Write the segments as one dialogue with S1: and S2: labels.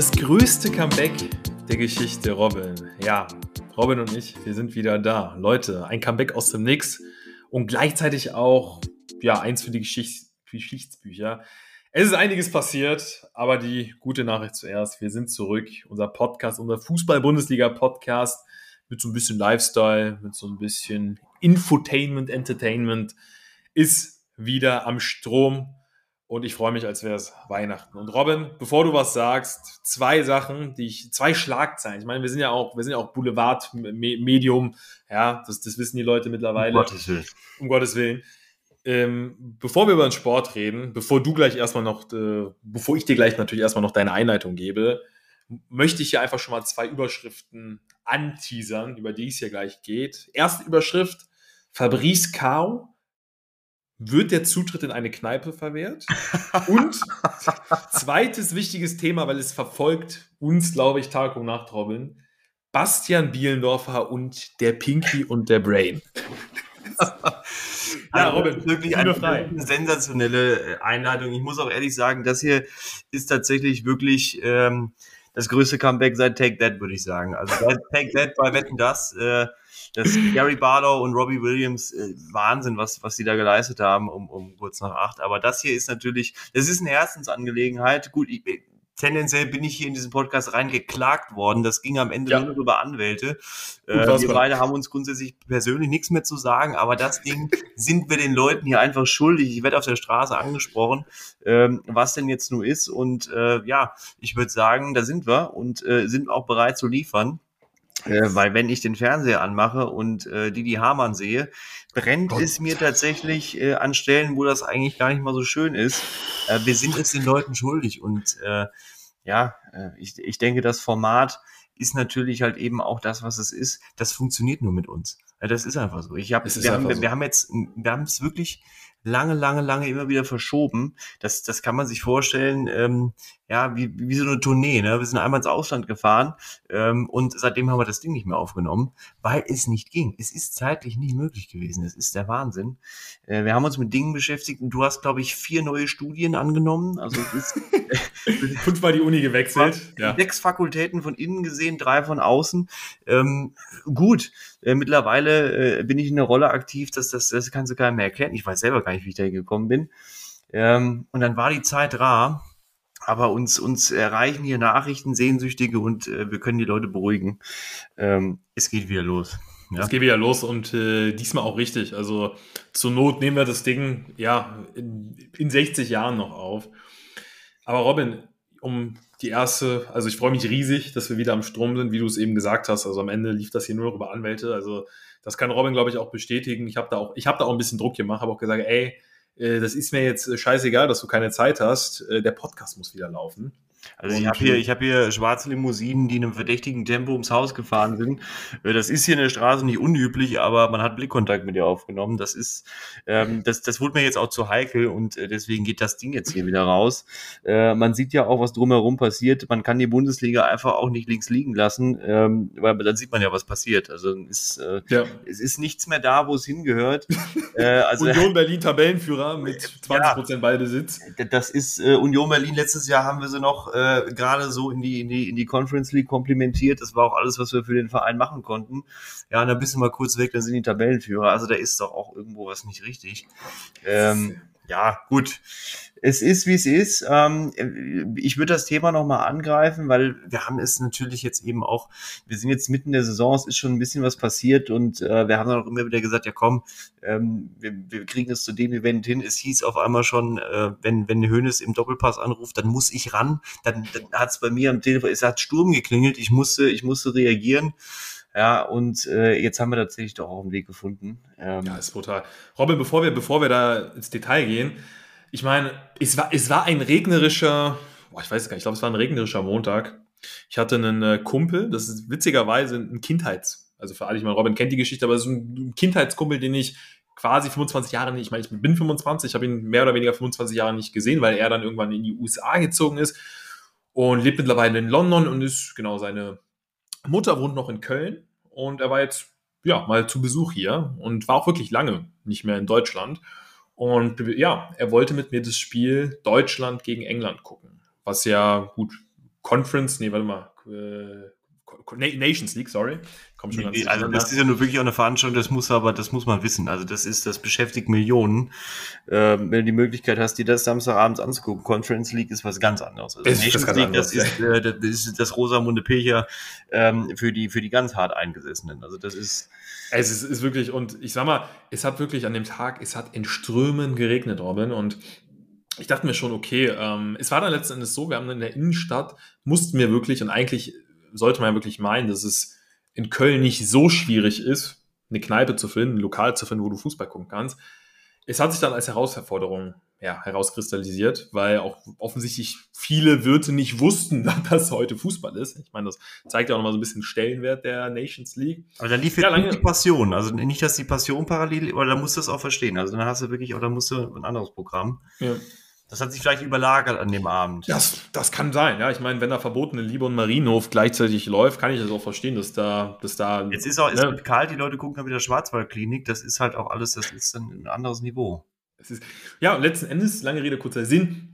S1: Das größte Comeback der Geschichte, Robin. Ja, Robin und ich, wir sind wieder da. Leute, ein Comeback aus dem Nix und gleichzeitig auch, ja, eins für die Geschichts Geschichtsbücher. Es ist einiges passiert, aber die gute Nachricht zuerst. Wir sind zurück. Unser Podcast, unser Fußball-Bundesliga-Podcast mit so ein bisschen Lifestyle, mit so ein bisschen Infotainment, Entertainment ist wieder am Strom und ich freue mich, als wäre es Weihnachten. Und Robin, bevor du was sagst, zwei Sachen, die ich, zwei Schlagzeilen. Ich meine, wir sind ja auch, wir sind ja auch Boulevard-Medium, ja, das, das wissen die Leute mittlerweile.
S2: Um Gottes Willen.
S1: Um Gottes Willen. Ähm, bevor wir über den Sport reden, bevor du gleich erstmal noch, äh, bevor ich dir gleich natürlich erstmal noch deine Einleitung gebe, möchte ich hier einfach schon mal zwei Überschriften anteasern, über die es hier gleich geht. Erste Überschrift, Fabrice Kao wird der Zutritt in eine Kneipe verwehrt? Und zweites wichtiges Thema, weil es verfolgt uns, glaube ich, Tag und Nacht, Robin. Bastian Bielendorfer und der Pinky und der Brain.
S2: ja, Robin, wirklich eine frei. sensationelle äh, Einladung. Ich muss auch ehrlich sagen, das hier ist tatsächlich wirklich ähm, das größte Comeback seit Take That, würde ich sagen. Also seit Take That bei Wetten das, äh, das Gary Barlow und Robbie Williams, äh, Wahnsinn, was, was sie da geleistet haben, um, um kurz nach acht. Aber das hier ist natürlich, das ist eine Herzensangelegenheit. Gut, ich, tendenziell bin ich hier in diesen Podcast reingeklagt worden. Das ging am Ende ja. nur über Anwälte. Äh, wir beide haben uns grundsätzlich persönlich nichts mehr zu sagen, aber das Ding sind wir den Leuten hier einfach schuldig. Ich werde auf der Straße angesprochen, ähm, was denn jetzt nur ist. Und äh, ja, ich würde sagen, da sind wir und äh, sind auch bereit zu liefern. Äh, weil wenn ich den Fernseher anmache und äh, die die Hamann sehe, brennt Gott. es mir tatsächlich äh, an Stellen, wo das eigentlich gar nicht mal so schön ist. Äh, wir sind es den Leuten schuldig und äh, ja, äh, ich, ich denke, das Format ist natürlich halt eben auch das, was es ist. Das funktioniert nur mit uns. Ja, das ist einfach so. Ich hab, wir, haben, so. wir haben jetzt, wir haben es wirklich lange, lange, lange immer wieder verschoben. Das, das kann man sich vorstellen, ähm, ja, wie, wie so eine Tournee. Ne? Wir sind einmal ins Ausland gefahren ähm, und seitdem haben wir das Ding nicht mehr aufgenommen, weil es nicht ging. Es ist zeitlich nicht möglich gewesen. Es ist der Wahnsinn. Äh, wir haben uns mit Dingen beschäftigt und du hast, glaube ich, vier neue Studien angenommen. Also
S1: fünfmal die Uni gewechselt.
S2: Ja. Sechs Fakultäten von innen gesehen, drei von außen. Ähm, gut, äh, mittlerweile äh, bin ich in der Rolle aktiv, dass das, das kannst du keinem mehr erklären. Ich weiß selber gar nicht, wie ich da gekommen bin. Ähm, und dann war die Zeit rar, aber uns, uns erreichen hier Nachrichten, Sehnsüchtige und äh, wir können die Leute beruhigen. Ähm, es geht wieder los.
S1: Ja. Es geht wieder los und äh, diesmal auch richtig. Also zur Not nehmen wir das Ding ja in, in 60 Jahren noch auf. Aber Robin, um die erste, also ich freue mich riesig, dass wir wieder am Strom sind, wie du es eben gesagt hast. Also am Ende lief das hier nur noch über Anwälte. Also das kann Robin, glaube ich, auch bestätigen. Ich habe da auch, ich habe da auch ein bisschen Druck gemacht, habe auch gesagt, ey, äh, das ist mir jetzt scheißegal, dass du keine Zeit hast. Äh, der Podcast muss wieder laufen.
S2: Also ich habe hier, ich habe hier schwarze Limousinen, die in einem verdächtigen Tempo ums Haus gefahren sind. Äh, das ist hier in der Straße nicht unüblich, aber man hat Blickkontakt mit dir aufgenommen. Das ist, ähm, das, das wurde mir jetzt auch zu heikel und äh, deswegen geht das Ding jetzt hier wieder raus. Äh, man sieht ja auch, was drumherum passiert. Man kann die Bundesliga einfach auch nicht links liegen lassen, ähm, weil dann sieht man ja, was passiert. Also ist, äh, ja. es ist nichts mehr da, wo es hingehört.
S1: äh, also, Union Berlin Tabellenführer mit 20 Prozent ja, Ballbesitz.
S2: Das ist äh, Union Berlin. Letztes Jahr haben wir sie noch äh, gerade so in die, in, die, in die Conference League komplimentiert. Das war auch alles, was wir für den Verein machen konnten. Ja, und dann bist du mal kurz weg, dann sind die Tabellenführer. Also da ist doch auch irgendwo was nicht richtig. Ähm, ja, gut es ist, wie es ist. Ähm, ich würde das Thema nochmal angreifen, weil wir haben es natürlich jetzt eben auch, wir sind jetzt mitten in der Saison, es ist schon ein bisschen was passiert und äh, wir haben dann auch immer wieder gesagt, ja komm, ähm, wir, wir kriegen es zu dem Event hin. Es hieß auf einmal schon, äh, wenn, wenn Hönes im Doppelpass anruft, dann muss ich ran. Dann, dann hat es bei mir am Telefon, es hat Sturm geklingelt, ich musste, ich musste reagieren. Ja, und äh, jetzt haben wir tatsächlich doch auch einen Weg gefunden.
S1: Ähm, ja, ist brutal. Robin, bevor wir, bevor wir da ins Detail gehen, ich meine, es war, es war ein regnerischer, boah, ich weiß gar nicht, ich glaube, es war ein regnerischer Montag. Ich hatte einen äh, Kumpel, das ist witzigerweise ein Kindheits, also für alle, ich meine, Robin kennt die Geschichte, aber es ist ein Kindheitskumpel, den ich quasi 25 Jahre nicht, ich meine, ich bin 25, ich habe ihn mehr oder weniger 25 Jahre nicht gesehen, weil er dann irgendwann in die USA gezogen ist und lebt mittlerweile in London und ist, genau, seine Mutter wohnt noch in Köln und er war jetzt, ja, mal zu Besuch hier und war auch wirklich lange nicht mehr in Deutschland. Und ja, er wollte mit mir das Spiel Deutschland gegen England gucken. Was ja gut, Conference, nee, warte mal, äh, Nations League, sorry.
S2: Komm schon nee, also das ist ja nur wirklich auch eine Veranstaltung, das muss aber, das muss man wissen. Also das ist, das beschäftigt Millionen. Ähm, wenn du die Möglichkeit hast, dir das Samstagabends anzugucken, Conference League ist was ganz anderes. Also
S1: ist Nations League, anders,
S2: das, ist, äh, das ist das Rosamunde Pilcher ähm, für die für die ganz hart Eingesessenen. Also das ist
S1: es ist, ist wirklich und ich sag mal, es hat wirklich an dem Tag, es hat in Strömen geregnet, Robin und ich dachte mir schon, okay, ähm, es war dann letzten Endes so, wir haben in der Innenstadt, mussten wir wirklich, und eigentlich sollte man ja wirklich meinen, dass es in Köln nicht so schwierig ist, eine Kneipe zu finden, ein Lokal zu finden, wo du Fußball gucken kannst. Es hat sich dann als Herausforderung ja, herauskristallisiert, weil auch offensichtlich viele Wirte nicht wussten, dass heute Fußball ist. Ich meine, das zeigt ja auch nochmal so ein bisschen Jetzt der Nations League.
S2: Aber da lief ja lange die Passion. Also nicht, dass die Passion parallel, aber da musst du es auch verstehen. Also dann hast du wirklich, oder musst du ein anderes Programm. Ja. Das hat sich vielleicht überlagert an dem Abend.
S1: Das, das kann sein, ja. Ich meine, wenn da verbotene Liebe und Marienhof gleichzeitig läuft, kann ich das auch verstehen, dass da, dass da.
S2: Jetzt ist auch, ne? kalt, die Leute gucken dann wieder Schwarzwaldklinik, das ist halt auch alles, das ist ein anderes Niveau.
S1: Ist, ja, und letzten Endes, lange Rede, kurzer Sinn,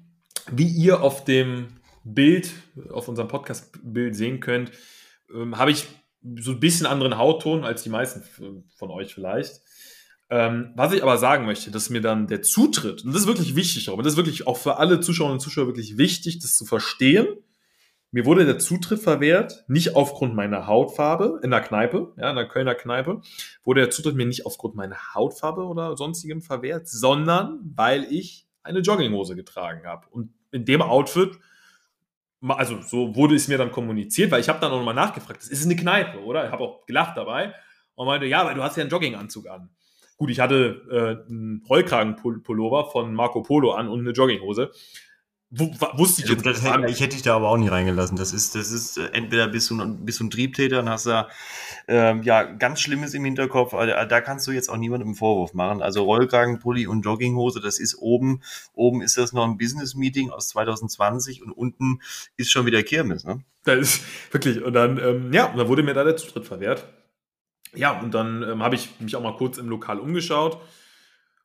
S1: wie ihr auf dem Bild, auf unserem Podcast-Bild sehen könnt, ähm, habe ich so ein bisschen anderen Hautton als die meisten von euch vielleicht. Ähm, was ich aber sagen möchte, dass mir dann der Zutritt, und das ist wirklich wichtig, aber das ist wirklich auch für alle Zuschauerinnen und Zuschauer wirklich wichtig, das zu verstehen. Mir wurde der Zutritt verwehrt, nicht aufgrund meiner Hautfarbe in der Kneipe, ja, in der Kölner Kneipe, wurde der Zutritt mir nicht aufgrund meiner Hautfarbe oder sonstigem verwehrt, sondern weil ich eine Jogginghose getragen habe. Und in dem Outfit, also so wurde es mir dann kommuniziert, weil ich habe dann auch nochmal nachgefragt, das ist eine Kneipe, oder? Ich habe auch gelacht dabei und meinte, ja, weil du hast ja einen Jogginganzug an. Gut, ich hatte äh, einen Rollkragenpullover von Marco Polo an und eine Jogginghose.
S2: W wusste ich jetzt das hätte, Ich hätte dich da aber auch nie reingelassen. Das ist, das ist äh, entweder bist du, bist du ein Triebtäter und hast da ähm, ja ganz Schlimmes im Hinterkopf. Also, da kannst du jetzt auch niemandem einen Vorwurf machen. Also Rollkragenpulli und Jogginghose, das ist oben. Oben ist das noch ein Business-Meeting aus 2020 und unten ist schon wieder Kirmes. Ne?
S1: Das ist wirklich. Und dann, ähm, ja, und dann wurde mir da der Zutritt verwehrt. Ja, und dann ähm, habe ich mich auch mal kurz im Lokal umgeschaut,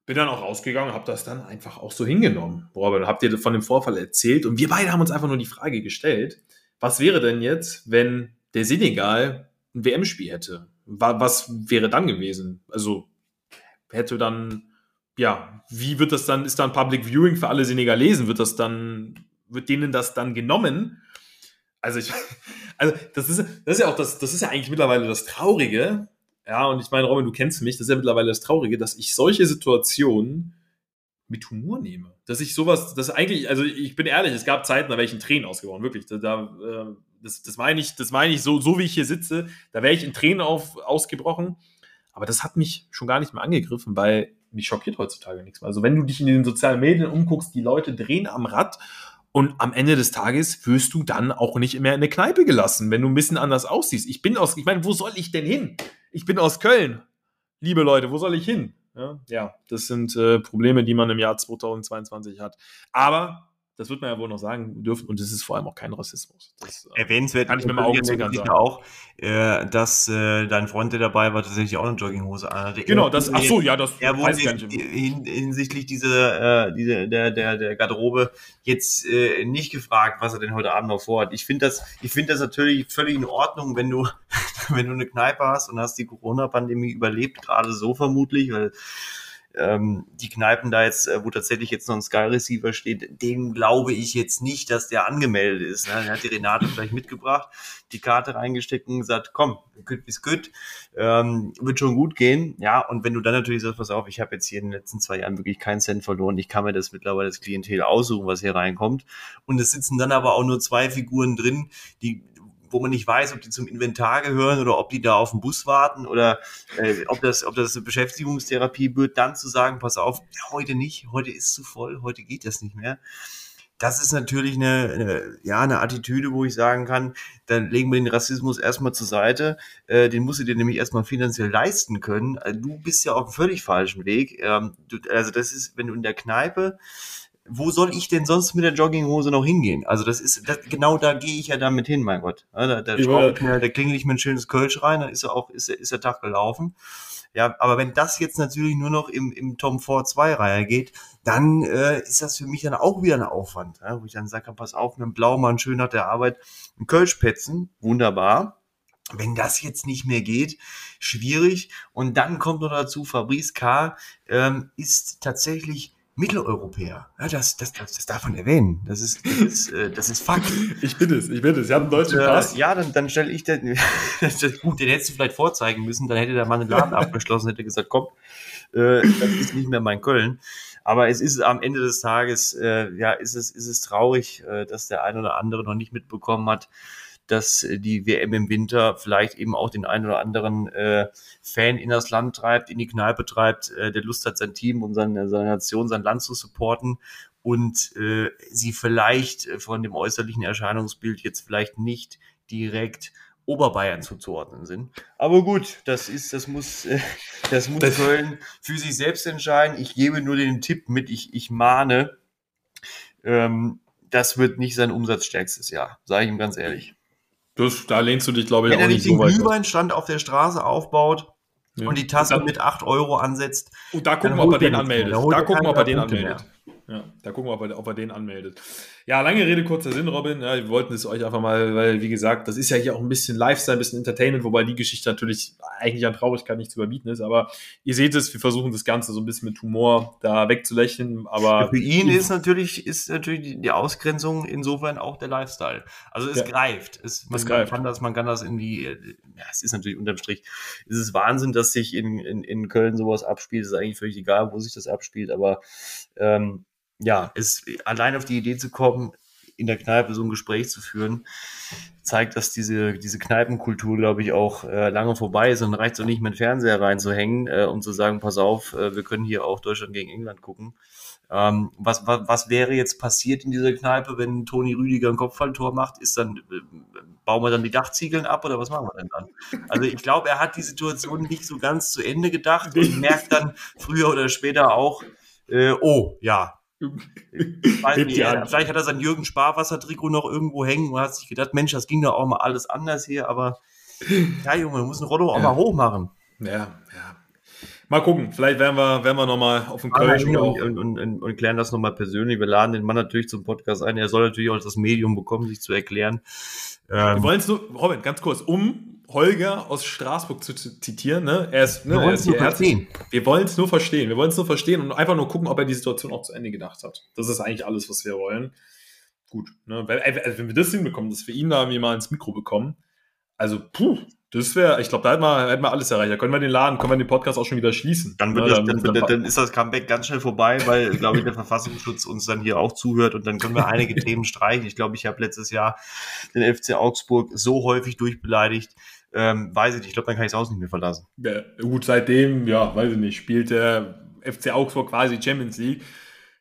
S1: bin dann auch rausgegangen, habe das dann einfach auch so hingenommen. Boah, dann habt ihr von dem Vorfall erzählt und wir beide haben uns einfach nur die Frage gestellt, was wäre denn jetzt, wenn der Senegal ein WM-Spiel hätte? Was wäre dann gewesen? Also hätte dann, ja, wie wird das dann, ist dann Public Viewing für alle Senegalesen? Wird das dann, wird denen das dann genommen? Also ich, also das ist, das ist ja auch das, das ist ja eigentlich mittlerweile das Traurige, ja, und ich meine, Robin, du kennst mich, das ist ja mittlerweile das Traurige, dass ich solche Situationen mit Humor nehme. Dass ich sowas, das eigentlich, also ich bin ehrlich, es gab Zeiten, da wäre ich in Tränen ausgebrochen, wirklich. Da, da, äh, das, das meine ich, das meine ich so, so wie ich hier sitze, da wäre ich in Tränen auf, ausgebrochen. Aber das hat mich schon gar nicht mehr angegriffen, weil mich schockiert heutzutage nichts mehr. Also wenn du dich in den sozialen Medien umguckst, die Leute drehen am Rad und am Ende des Tages wirst du dann auch nicht mehr in eine Kneipe gelassen, wenn du ein bisschen anders aussiehst. Ich bin aus, ich meine, wo soll ich denn hin? Ich bin aus Köln. Liebe Leute, wo soll ich hin? Ja, ja das sind äh, Probleme, die man im Jahr 2022 hat. Aber das wird man ja wohl noch sagen dürfen. Und es ist vor allem auch kein Rassismus. Das,
S2: äh, Erwähnenswert kann ich Augenzwinkern sagen. auch, äh, dass äh, dein Freund, der dabei war, tatsächlich auch eine Jogginghose anhatte.
S1: Genau, das, ach so, ja, das
S2: er wurde hin, hinsichtlich dieser, äh, diese, der, der, der Garderobe jetzt äh, nicht gefragt, was er denn heute Abend noch vorhat. Ich finde das, ich finde das natürlich völlig in Ordnung, wenn du, wenn du eine Kneipe hast und hast die Corona-Pandemie überlebt, gerade so vermutlich, weil ähm, die Kneipen da jetzt, äh, wo tatsächlich jetzt noch ein Sky Receiver steht, dem glaube ich jetzt nicht, dass der angemeldet ist. Ne? Der hat die Renate vielleicht mitgebracht, die Karte reingesteckt und gesagt, komm, good bis good, ähm, wird schon gut gehen. Ja, und wenn du dann natürlich sagst, pass auf, ich habe jetzt hier in den letzten zwei Jahren wirklich keinen Cent verloren, ich kann mir das mittlerweile das Klientel aussuchen, was hier reinkommt. Und es sitzen dann aber auch nur zwei Figuren drin, die wo man nicht weiß, ob die zum Inventar gehören oder ob die da auf den Bus warten oder äh, ob das, ob das eine Beschäftigungstherapie wird, dann zu sagen, pass auf, heute nicht, heute ist zu voll, heute geht das nicht mehr. Das ist natürlich eine, eine, ja, eine Attitüde, wo ich sagen kann, dann legen wir den Rassismus erstmal zur Seite. Äh, den musst du dir nämlich erstmal finanziell leisten können. Also du bist ja auf einem völlig falschen Weg. Ähm, du, also das ist, wenn du in der Kneipe wo soll ich denn sonst mit der Jogginghose noch hingehen? Also das ist, das, genau da gehe ich ja damit hin, mein Gott. Da, da, mir, da klingel ich mir ein schönes Kölsch rein, dann ist er auch, ist, ist der Tag gelaufen. Ja, aber wenn das jetzt natürlich nur noch im, im Tom Ford 2 Reihe geht, dann äh, ist das für mich dann auch wieder ein Aufwand, ja, wo ich dann sage, pass auf, mit dem Blaumann schön nach der Arbeit ein Kölsch petzen, wunderbar. Wenn das jetzt nicht mehr geht, schwierig. Und dann kommt noch dazu, Fabrice K. Ähm, ist tatsächlich Mitteleuropäer. Ja, das, das, das, das darf man erwähnen. Das ist, das ist, äh, das ist Fakt.
S1: Ich bin es, ich bin es. Ich habe einen deutschen
S2: äh,
S1: Pass.
S2: Ja, dann, dann stelle ich den. gut, den hättest du vielleicht vorzeigen müssen. Dann hätte der Mann den Laden abgeschlossen, hätte gesagt, komm, äh, das ist nicht mehr mein Köln. Aber es ist am Ende des Tages, äh, ja, ist es, ist es traurig, äh, dass der ein oder andere noch nicht mitbekommen hat, dass äh, die WM im Winter vielleicht eben auch den einen oder anderen äh, Fan in das Land treibt, in die Kneipe treibt, äh, der Lust hat, sein Team und seine, seine Nation, sein Land zu supporten und äh, sie vielleicht äh, von dem äußerlichen Erscheinungsbild jetzt vielleicht nicht direkt Oberbayern zuzuordnen sind. Aber gut, das ist, das muss, äh, das muss das Köln für sich selbst entscheiden. Ich gebe nur den Tipp mit, ich, ich mahne, ähm, das wird nicht sein umsatzstärkstes Jahr, sage ich ihm ganz ehrlich.
S1: Das, da lehnst du dich, glaube ich,
S2: Wenn auch nicht so weit. Wenn er nicht den Glühweinstand auf der Straße aufbaut ja. und die Tasse dann, mit 8 Euro ansetzt.
S1: Und da gucken wir, ob er den anmeldet. Da gucken wir, ob er den anmeldet. Ja, da gucken wir, ob er, ob er den anmeldet. Ja, lange Rede, kurzer Sinn, Robin. Ja, wir wollten es euch einfach mal, weil, wie gesagt, das ist ja hier auch ein bisschen Lifestyle, ein bisschen Entertainment, wobei die Geschichte natürlich eigentlich an Traurigkeit nicht zu überbieten ist. Aber ihr seht es, wir versuchen das Ganze so ein bisschen mit Humor da wegzulächeln. Aber
S2: für ihn ist natürlich, ist natürlich die Ausgrenzung insofern auch der Lifestyle. Also es ja. greift. Es, man, es greift. kann das, man kann das in die, ja, es ist natürlich unterm Strich, es ist Wahnsinn, dass sich in, in, in Köln sowas abspielt. Es ist eigentlich völlig egal, wo sich das abspielt, aber ähm, ja, es allein auf die Idee zu kommen, in der Kneipe so ein Gespräch zu führen, zeigt, dass diese, diese Kneipenkultur, glaube ich, auch äh, lange vorbei ist und reicht so nicht mit Fernseher reinzuhängen äh, und zu sagen, pass auf, äh, wir können hier auch Deutschland gegen England gucken. Ähm, was, was, was wäre jetzt passiert in dieser Kneipe, wenn Toni Rüdiger ein Kopfballtor macht? Ist dann, äh, bauen wir dann die Dachziegeln ab oder was machen wir denn dann? Also ich glaube, er hat die Situation nicht so ganz zu Ende gedacht und merkt dann früher oder später auch, äh, oh, ja, vielleicht hat er sein Jürgen Sparwasser-Trikot noch irgendwo hängen und hat sich gedacht, Mensch, das ging doch auch mal alles anders hier, aber ja, Junge, du musst ein Rollo auch ja. mal hoch machen.
S1: Ja, ja. Mal gucken, vielleicht werden wir, werden wir nochmal auf dem Köln
S2: und, und, und, und, klären das nochmal persönlich. Wir laden den Mann natürlich zum Podcast ein. Er soll natürlich auch das Medium bekommen, sich zu erklären.
S1: Ähm, wir wollen es nur, Robin, ganz kurz, um Holger aus Straßburg zu zitieren. Ne? Er ist, ne, wir wollen es nur verstehen. Wir wollen es nur verstehen. Wir wollen es nur verstehen und einfach nur gucken, ob er die Situation auch zu Ende gedacht hat. Das ist eigentlich alles, was wir wollen. Gut. Ne? Also wenn wir das hinbekommen, dass wir ihn da irgendwie mal ins Mikro bekommen, also puh, das wäre, ich glaube, da hätten wir, hätten wir alles erreicht. Da können wir den Laden, können wir den Podcast auch schon wieder schließen.
S2: Dann, wird ja, das, dann, dann, dann, ist das Comeback ganz schnell vorbei, weil, glaube ich, der Verfassungsschutz uns dann hier auch zuhört und dann können wir einige Themen streichen. Ich glaube, ich habe letztes Jahr den FC Augsburg so häufig durchbeleidigt, ähm, weiß ich nicht, ich glaube, dann kann ich das Haus nicht mehr verlassen.
S1: Ja, gut, seitdem, ja, weiß ich nicht, spielt der FC Augsburg quasi Champions League.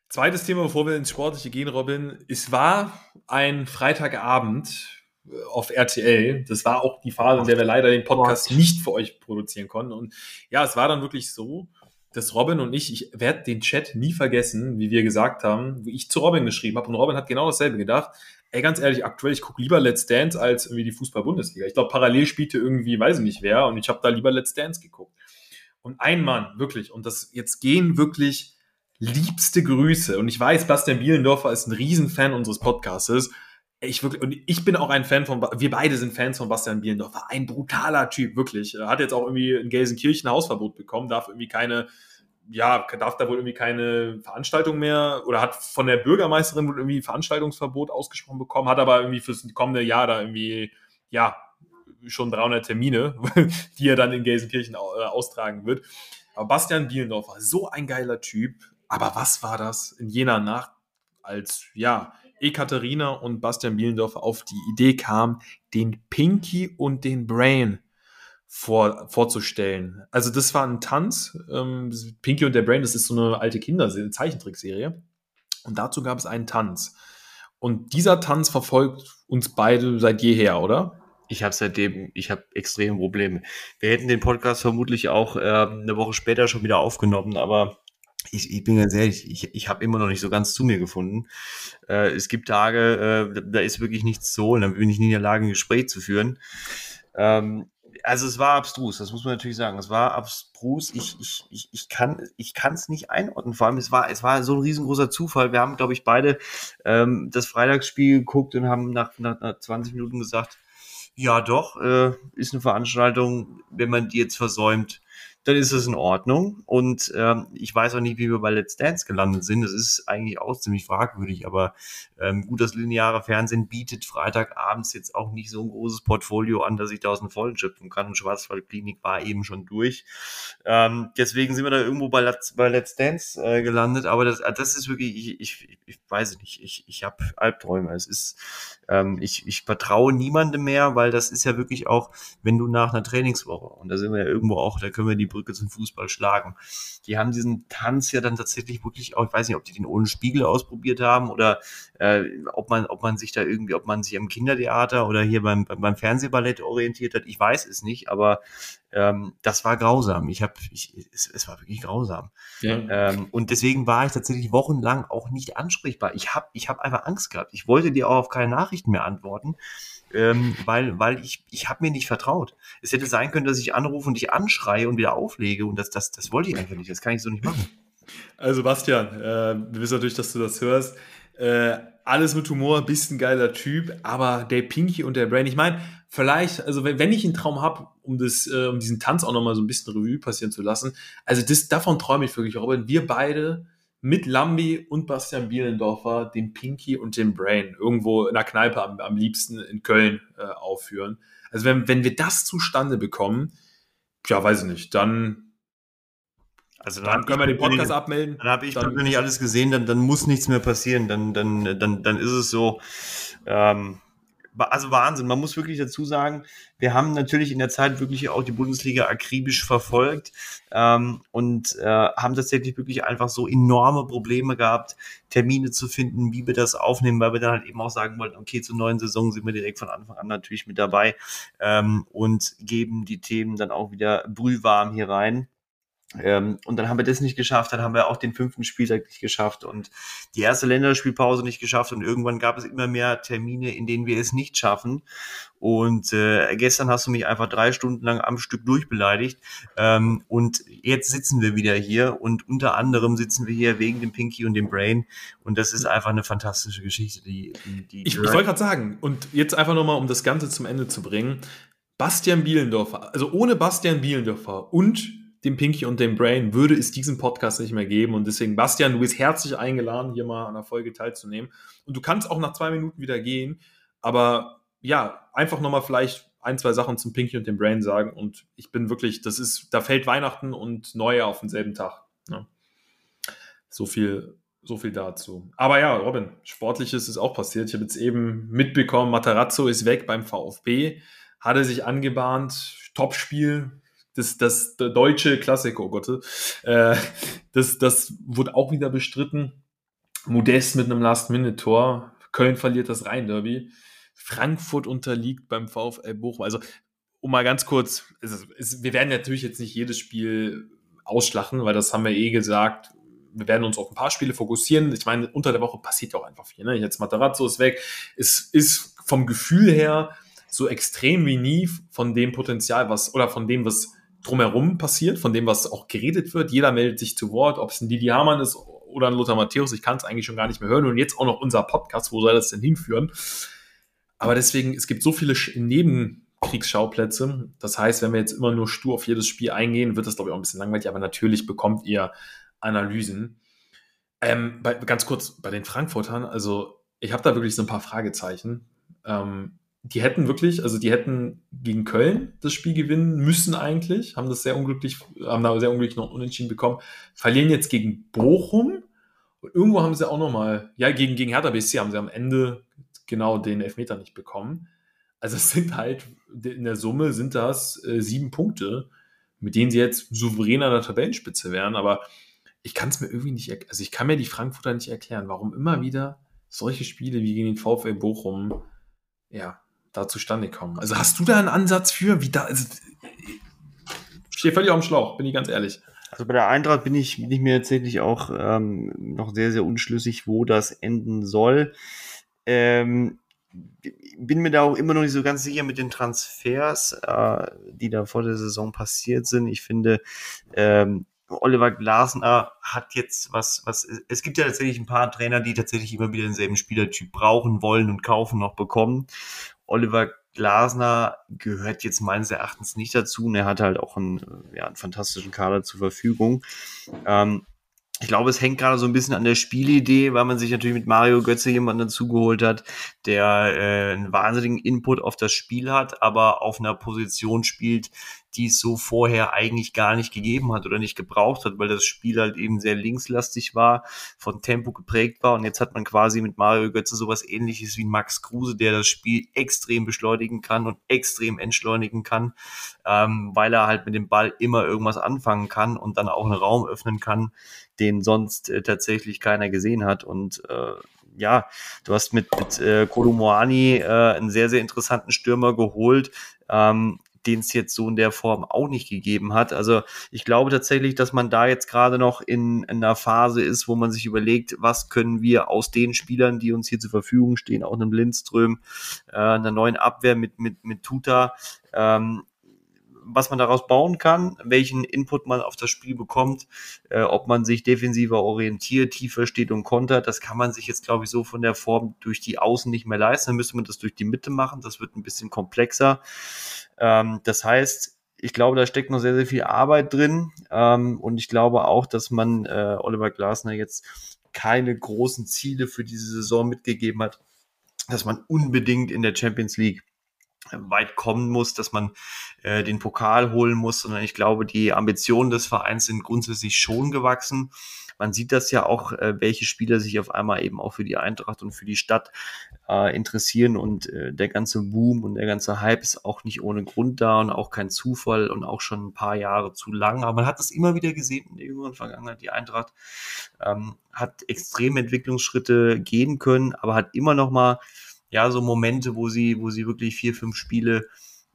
S1: Zweites Thema, bevor wir ins Sportliche gehen, Robin. Es war ein Freitagabend äh, auf RTL. Das war auch die Phase, in der wir leider den Podcast nicht für euch produzieren konnten. Und ja, es war dann wirklich so, dass Robin und ich, ich werde den Chat nie vergessen, wie wir gesagt haben, wie ich zu Robin geschrieben habe. Und Robin hat genau dasselbe gedacht. Ey, ganz ehrlich, aktuell, ich gucke lieber Let's Dance als irgendwie die Fußball-Bundesliga. Ich glaube, parallel spielte irgendwie, weiß ich nicht wer, und ich habe da lieber Let's Dance geguckt. Und ein Mann, wirklich, und das jetzt gehen wirklich liebste Grüße. Und ich weiß, Bastian Bielendorfer ist ein Riesenfan unseres Podcastes. Ich wirklich, und ich bin auch ein Fan von, wir beide sind Fans von Bastian Bielendorfer. Ein brutaler Typ, wirklich. Hat jetzt auch irgendwie in Gelsenkirchen Hausverbot bekommen, darf irgendwie keine ja, darf da wohl irgendwie keine Veranstaltung mehr oder hat von der Bürgermeisterin wohl irgendwie Veranstaltungsverbot ausgesprochen bekommen, hat aber irgendwie fürs kommende Jahr da irgendwie, ja, schon 300 Termine, die er dann in Gelsenkirchen äh, austragen wird. Aber Bastian Bielendorfer, so ein geiler Typ. Aber was war das in jener Nacht, als, ja, Ekaterina und Bastian Bielendorfer auf die Idee kamen, den Pinky und den Brain vor, vorzustellen. Also das war ein Tanz. Ähm, Pinky und der Brain, das ist so eine alte Kinderserie, Zeichentrickserie. Und dazu gab es einen Tanz. Und dieser Tanz verfolgt uns beide seit jeher, oder?
S2: Ich habe seitdem, ich habe extreme Probleme. Wir hätten den Podcast vermutlich auch äh, eine Woche später schon wieder aufgenommen, aber ich, ich bin ganz ehrlich, ich, ich habe immer noch nicht so ganz zu mir gefunden. Äh, es gibt Tage, äh, da ist wirklich nichts zu holen, dann bin ich nicht in der Lage, ein Gespräch zu führen. Ähm, also es war abstrus, das muss man natürlich sagen. Es war abstrus. Ich, ich, ich, ich kann ich kann es nicht einordnen. Vor allem, es war, es war so ein riesengroßer Zufall. Wir haben, glaube ich, beide ähm, das Freitagsspiel geguckt und haben nach, nach, nach 20 Minuten gesagt, ja doch, äh, ist eine Veranstaltung, wenn man die jetzt versäumt, dann ist es in Ordnung. Und ähm, ich weiß auch nicht, wie wir bei Let's Dance gelandet sind. Das ist eigentlich auch ziemlich fragwürdig, aber ähm, gut, das lineare Fernsehen bietet Freitagabends jetzt auch nicht so ein großes Portfolio an, dass ich da aus dem Vollen schöpfen kann. Und Schwarzwaldklinik war eben schon durch. Ähm, deswegen sind wir da irgendwo bei Let's, bei Let's Dance äh, gelandet. Aber das, das ist wirklich, ich, ich, ich weiß nicht, ich, ich habe Albträume. Es ist, ähm, ich, ich vertraue niemandem mehr, weil das ist ja wirklich auch, wenn du nach einer Trainingswoche, und da sind wir ja irgendwo auch, da können wir die Brücke zum Fußball schlagen. Die haben diesen Tanz ja dann tatsächlich wirklich auch, ich weiß nicht, ob die den ohne Spiegel ausprobiert haben oder äh, ob man, ob man sich da irgendwie, ob man sich am Kindertheater oder hier beim, beim Fernsehballett orientiert hat. Ich weiß es nicht, aber ähm, das war grausam. Ich habe, es, es war wirklich grausam. Ja. Ähm, und deswegen war ich tatsächlich wochenlang auch nicht ansprechbar. Ich habe, ich habe einfach Angst gehabt. Ich wollte dir auch auf keine Nachrichten mehr antworten, ähm, weil, weil ich, ich habe mir nicht vertraut. Es hätte sein können, dass ich anrufe und dich anschreie und wieder auflege und das, das, das wollte ich einfach nicht. Das kann ich so nicht machen.
S1: Also Bastian, äh, wir wissen natürlich, dass du das hörst. Äh, alles mit Humor, bist ein geiler Typ, aber der Pinky und der Brain, ich meine, vielleicht, also wenn, wenn ich einen Traum habe, um das, äh, um diesen Tanz auch nochmal so ein bisschen Revue passieren zu lassen, also das, davon träume ich wirklich, Robin. Wir beide mit Lambi und Bastian Bielendorfer den Pinky und den Brain irgendwo in der Kneipe am, am liebsten in Köln äh, aufführen. Also wenn, wenn wir das zustande bekommen, ja, weiß ich nicht, dann
S2: also dann, dann können wir den Podcast abmelden. Dann habe ich dann, persönlich alles gesehen, dann, dann muss nichts mehr passieren. Dann, dann, dann, dann ist es so. Ähm, also Wahnsinn. Man muss wirklich dazu sagen, wir haben natürlich in der Zeit wirklich auch die Bundesliga akribisch verfolgt ähm, und äh, haben tatsächlich wirklich einfach so enorme Probleme gehabt, Termine zu finden, wie wir das aufnehmen, weil wir dann halt eben auch sagen wollten, okay, zur neuen Saison sind wir direkt von Anfang an natürlich mit dabei ähm, und geben die Themen dann auch wieder brühwarm hier rein. Ähm, und dann haben wir das nicht geschafft, dann haben wir auch den fünften Spieltag nicht geschafft und die erste Länderspielpause nicht geschafft und irgendwann gab es immer mehr Termine, in denen wir es nicht schaffen. Und äh, gestern hast du mich einfach drei Stunden lang am Stück durchbeleidigt. Ähm, und jetzt sitzen wir wieder hier und unter anderem sitzen wir hier wegen dem Pinky und dem Brain. Und das ist einfach eine fantastische Geschichte. Die, die,
S1: die ich, ich wollte gerade sagen, und jetzt einfach nochmal, um das Ganze zum Ende zu bringen. Bastian Bielendorfer, also ohne Bastian Bielendorfer und dem Pinky und dem Brain würde es diesen Podcast nicht mehr geben. Und deswegen, Bastian, du bist herzlich eingeladen, hier mal an der Folge teilzunehmen. Und du kannst auch nach zwei Minuten wieder gehen. Aber ja, einfach nochmal vielleicht ein, zwei Sachen zum Pinky und dem Brain sagen. Und ich bin wirklich, das ist, da fällt Weihnachten und Neujahr auf denselben Tag. Ne? So viel, so viel dazu. Aber ja, Robin, Sportliches ist auch passiert. Ich habe jetzt eben mitbekommen, Matarazzo ist weg beim VfB, hatte sich angebahnt, Topspiel, das, das, deutsche Klassiker, oh Gott, äh, das, das wurde auch wieder bestritten. Modest mit einem Last-Minute-Tor. Köln verliert das Rhein-Derby. Frankfurt unterliegt beim VfL Bochum. Also, um mal ganz kurz, es, es, wir werden natürlich jetzt nicht jedes Spiel ausschlachten, weil das haben wir eh gesagt. Wir werden uns auf ein paar Spiele fokussieren. Ich meine, unter der Woche passiert ja auch einfach viel. Ne? Jetzt Matarazzo ist weg. Es ist vom Gefühl her so extrem wie nie von dem Potenzial, was, oder von dem, was drumherum passiert, von dem, was auch geredet wird. Jeder meldet sich zu Wort, ob es ein Didi Hamann ist oder ein Lothar Matthäus. Ich kann es eigentlich schon gar nicht mehr hören. Und jetzt auch noch unser Podcast. Wo soll das denn hinführen? Aber deswegen, es gibt so viele Nebenkriegsschauplätze. Das heißt, wenn wir jetzt immer nur stur auf jedes Spiel eingehen, wird das, glaube ich, auch ein bisschen langweilig. Aber natürlich bekommt ihr Analysen. Ähm, bei, ganz kurz bei den Frankfurtern. Also, ich habe da wirklich so ein paar Fragezeichen. Ähm, die hätten wirklich, also die hätten gegen Köln das Spiel gewinnen müssen eigentlich, haben das sehr unglücklich, haben da sehr unglücklich noch unentschieden bekommen, verlieren jetzt gegen Bochum und irgendwo haben sie auch nochmal, ja, gegen, gegen Hertha BSC haben sie am Ende genau den Elfmeter nicht bekommen. Also es sind halt, in der Summe sind das äh, sieben Punkte, mit denen sie jetzt souverän an der Tabellenspitze wären, aber ich kann es mir irgendwie nicht, also ich kann mir die Frankfurter nicht erklären, warum immer wieder solche Spiele wie gegen den VfL Bochum, ja, da zustande kommen. Also hast du da einen Ansatz für, wie da, also, ich stehe völlig auf dem Schlauch, bin ich ganz ehrlich.
S2: Also bei der Eintracht bin ich, bin ich mir tatsächlich auch ähm, noch sehr, sehr unschlüssig, wo das enden soll. Ähm, bin mir da auch immer noch nicht so ganz sicher mit den Transfers, äh, die da vor der Saison passiert sind. Ich finde, ähm, Oliver Glasner hat jetzt was, was, es gibt ja tatsächlich ein paar Trainer, die tatsächlich immer wieder denselben Spielertyp brauchen, wollen und kaufen noch bekommen. Oliver Glasner gehört jetzt meines Erachtens nicht dazu und er hat halt auch einen, ja, einen fantastischen Kader zur Verfügung. Ähm, ich glaube, es hängt gerade so ein bisschen an der Spielidee, weil man sich natürlich mit Mario Götze jemanden dazugeholt hat, der äh, einen wahnsinnigen Input auf das Spiel hat, aber auf einer Position spielt, die es so vorher eigentlich gar nicht gegeben hat oder nicht gebraucht hat, weil das Spiel halt eben sehr linkslastig war, von Tempo geprägt war. Und jetzt hat man quasi mit Mario Götze sowas ähnliches wie Max Kruse, der das Spiel extrem beschleunigen kann und extrem entschleunigen kann, ähm, weil er halt mit dem Ball immer irgendwas anfangen kann und dann auch einen Raum öffnen kann, den sonst äh, tatsächlich keiner gesehen hat. Und äh, ja, du hast mit, mit äh, Kolomoani äh, einen sehr, sehr interessanten Stürmer geholt, ähm, den es jetzt so in der Form auch nicht gegeben hat. Also ich glaube tatsächlich, dass man da jetzt gerade noch in, in einer Phase ist, wo man sich überlegt, was können wir aus den Spielern, die uns hier zur Verfügung stehen, auch einem Lindström, äh, einer neuen Abwehr mit, mit, mit Tuta, ähm, was man daraus bauen kann, welchen Input man auf das Spiel bekommt, äh, ob man sich defensiver orientiert, tiefer steht und kontert, das kann man sich jetzt, glaube ich, so von der Form durch die Außen nicht mehr leisten. Dann müsste man das durch die Mitte machen. Das wird ein bisschen komplexer. Ähm, das heißt, ich glaube, da steckt noch sehr, sehr viel Arbeit drin. Ähm, und ich glaube auch, dass man äh, Oliver Glasner jetzt keine großen Ziele für diese Saison mitgegeben hat, dass man unbedingt in der Champions League weit kommen muss, dass man äh, den Pokal holen muss, sondern ich glaube, die Ambitionen des Vereins sind grundsätzlich schon gewachsen. Man sieht das ja auch, äh, welche Spieler sich auf einmal eben auch für die Eintracht und für die Stadt äh, interessieren und äh, der ganze Boom und der ganze Hype ist auch nicht ohne Grund da und auch kein Zufall und auch schon ein paar Jahre zu lang. Aber man hat das immer wieder gesehen in der jüngeren Vergangenheit. Die Eintracht ähm, hat extreme Entwicklungsschritte gehen können, aber hat immer noch mal ja, so Momente, wo sie, wo sie wirklich vier, fünf Spiele,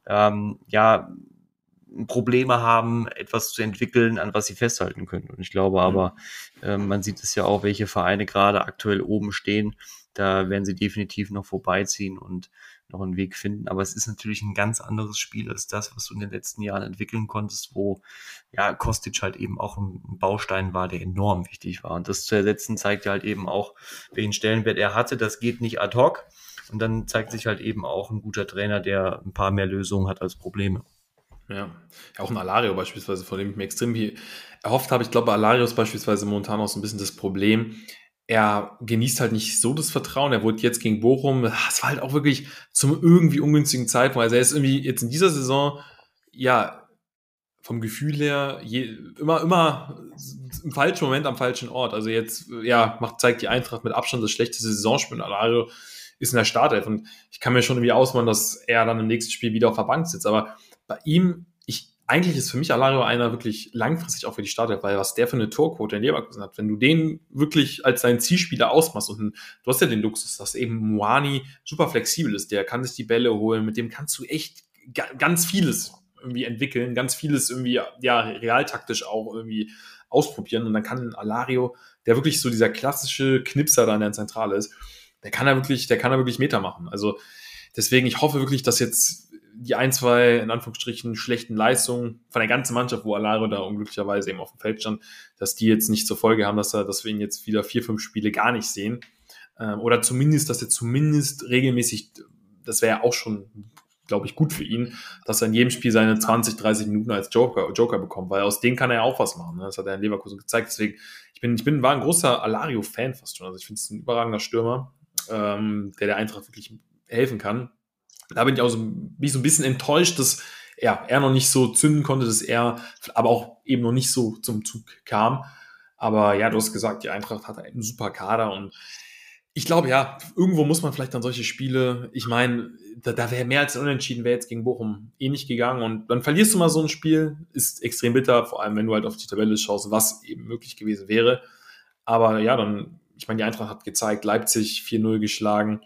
S2: ähm, ja, Probleme haben, etwas zu entwickeln, an was sie festhalten können. Und ich glaube aber, ähm, man sieht es ja auch, welche Vereine gerade aktuell oben stehen. Da werden sie definitiv noch vorbeiziehen und noch einen Weg finden. Aber es ist natürlich ein ganz anderes Spiel als das, was du in den letzten Jahren entwickeln konntest, wo ja Kostic halt eben auch ein Baustein war, der enorm wichtig war. Und das zu ersetzen zeigt ja halt eben auch, welchen Stellenwert er hatte. Das geht nicht ad hoc. Und dann zeigt sich halt eben auch ein guter Trainer, der ein paar mehr Lösungen hat als Probleme.
S1: Ja, auch ein Alario beispielsweise, von dem ich mir extrem viel erhofft habe. Ich glaube, Alario ist beispielsweise momentan auch so ein bisschen das Problem. Er genießt halt nicht so das Vertrauen. Er wurde jetzt gegen Bochum. Es war halt auch wirklich zum irgendwie ungünstigen Zeitpunkt. Also er ist irgendwie jetzt in dieser Saison, ja, vom Gefühl her je, immer, immer im falschen Moment am falschen Ort. Also jetzt, ja, macht, zeigt die Eintracht mit Abstand das schlechteste Saisonspiel. Alario ist in der Startelf. Und ich kann mir schon irgendwie ausmalen, dass er dann im nächsten Spiel wieder auf der Bank sitzt. Aber bei ihm, ich, eigentlich ist für mich Alario einer wirklich langfristig auch für die Startelf, weil was der für eine Torquote in Leverkusen hat, wenn du den wirklich als seinen Zielspieler ausmachst und du hast ja den Luxus, dass eben Moani super flexibel ist, der kann sich die Bälle holen, mit dem kannst du echt ganz vieles irgendwie entwickeln, ganz vieles irgendwie, ja, realtaktisch auch irgendwie ausprobieren und dann kann Alario, der wirklich so dieser klassische Knipser da in der Zentrale ist, der kann da wirklich, der kann da wirklich Meter machen. Also deswegen, ich hoffe wirklich, dass jetzt die ein, zwei, in Anführungsstrichen, schlechten Leistungen von der ganzen Mannschaft, wo Alaro da unglücklicherweise eben auf dem Feld stand, dass die jetzt nicht zur Folge haben, dass, er, dass wir ihn jetzt wieder vier, fünf Spiele gar nicht sehen. Ähm, oder zumindest, dass er zumindest regelmäßig, das wäre ja auch schon, glaube ich, gut für ihn, dass er in jedem Spiel seine 20, 30 Minuten als Joker, Joker bekommt, weil aus denen kann er ja auch was machen. Ne? Das hat er in Leverkusen gezeigt. Deswegen, ich bin, ich bin, war ein großer Alario-Fan fast schon. Also ich finde es ein überragender Stürmer ähm, der der Eintracht wirklich helfen kann. Da bin ich auch so, bin ich so ein bisschen enttäuscht, dass ja, er noch nicht so zünden konnte, dass er aber auch eben noch nicht so zum Zug kam. Aber ja, du hast gesagt, die Eintracht hat einen super Kader und ich glaube, ja, irgendwo muss man vielleicht dann solche Spiele, ich meine, da, da wäre mehr als unentschieden, wäre jetzt gegen Bochum eh nicht gegangen und dann verlierst du mal so ein Spiel, ist extrem bitter, vor allem wenn du halt auf die Tabelle schaust, was eben möglich gewesen wäre. Aber ja, dann ich meine, die Eintracht hat gezeigt, Leipzig 4-0 geschlagen,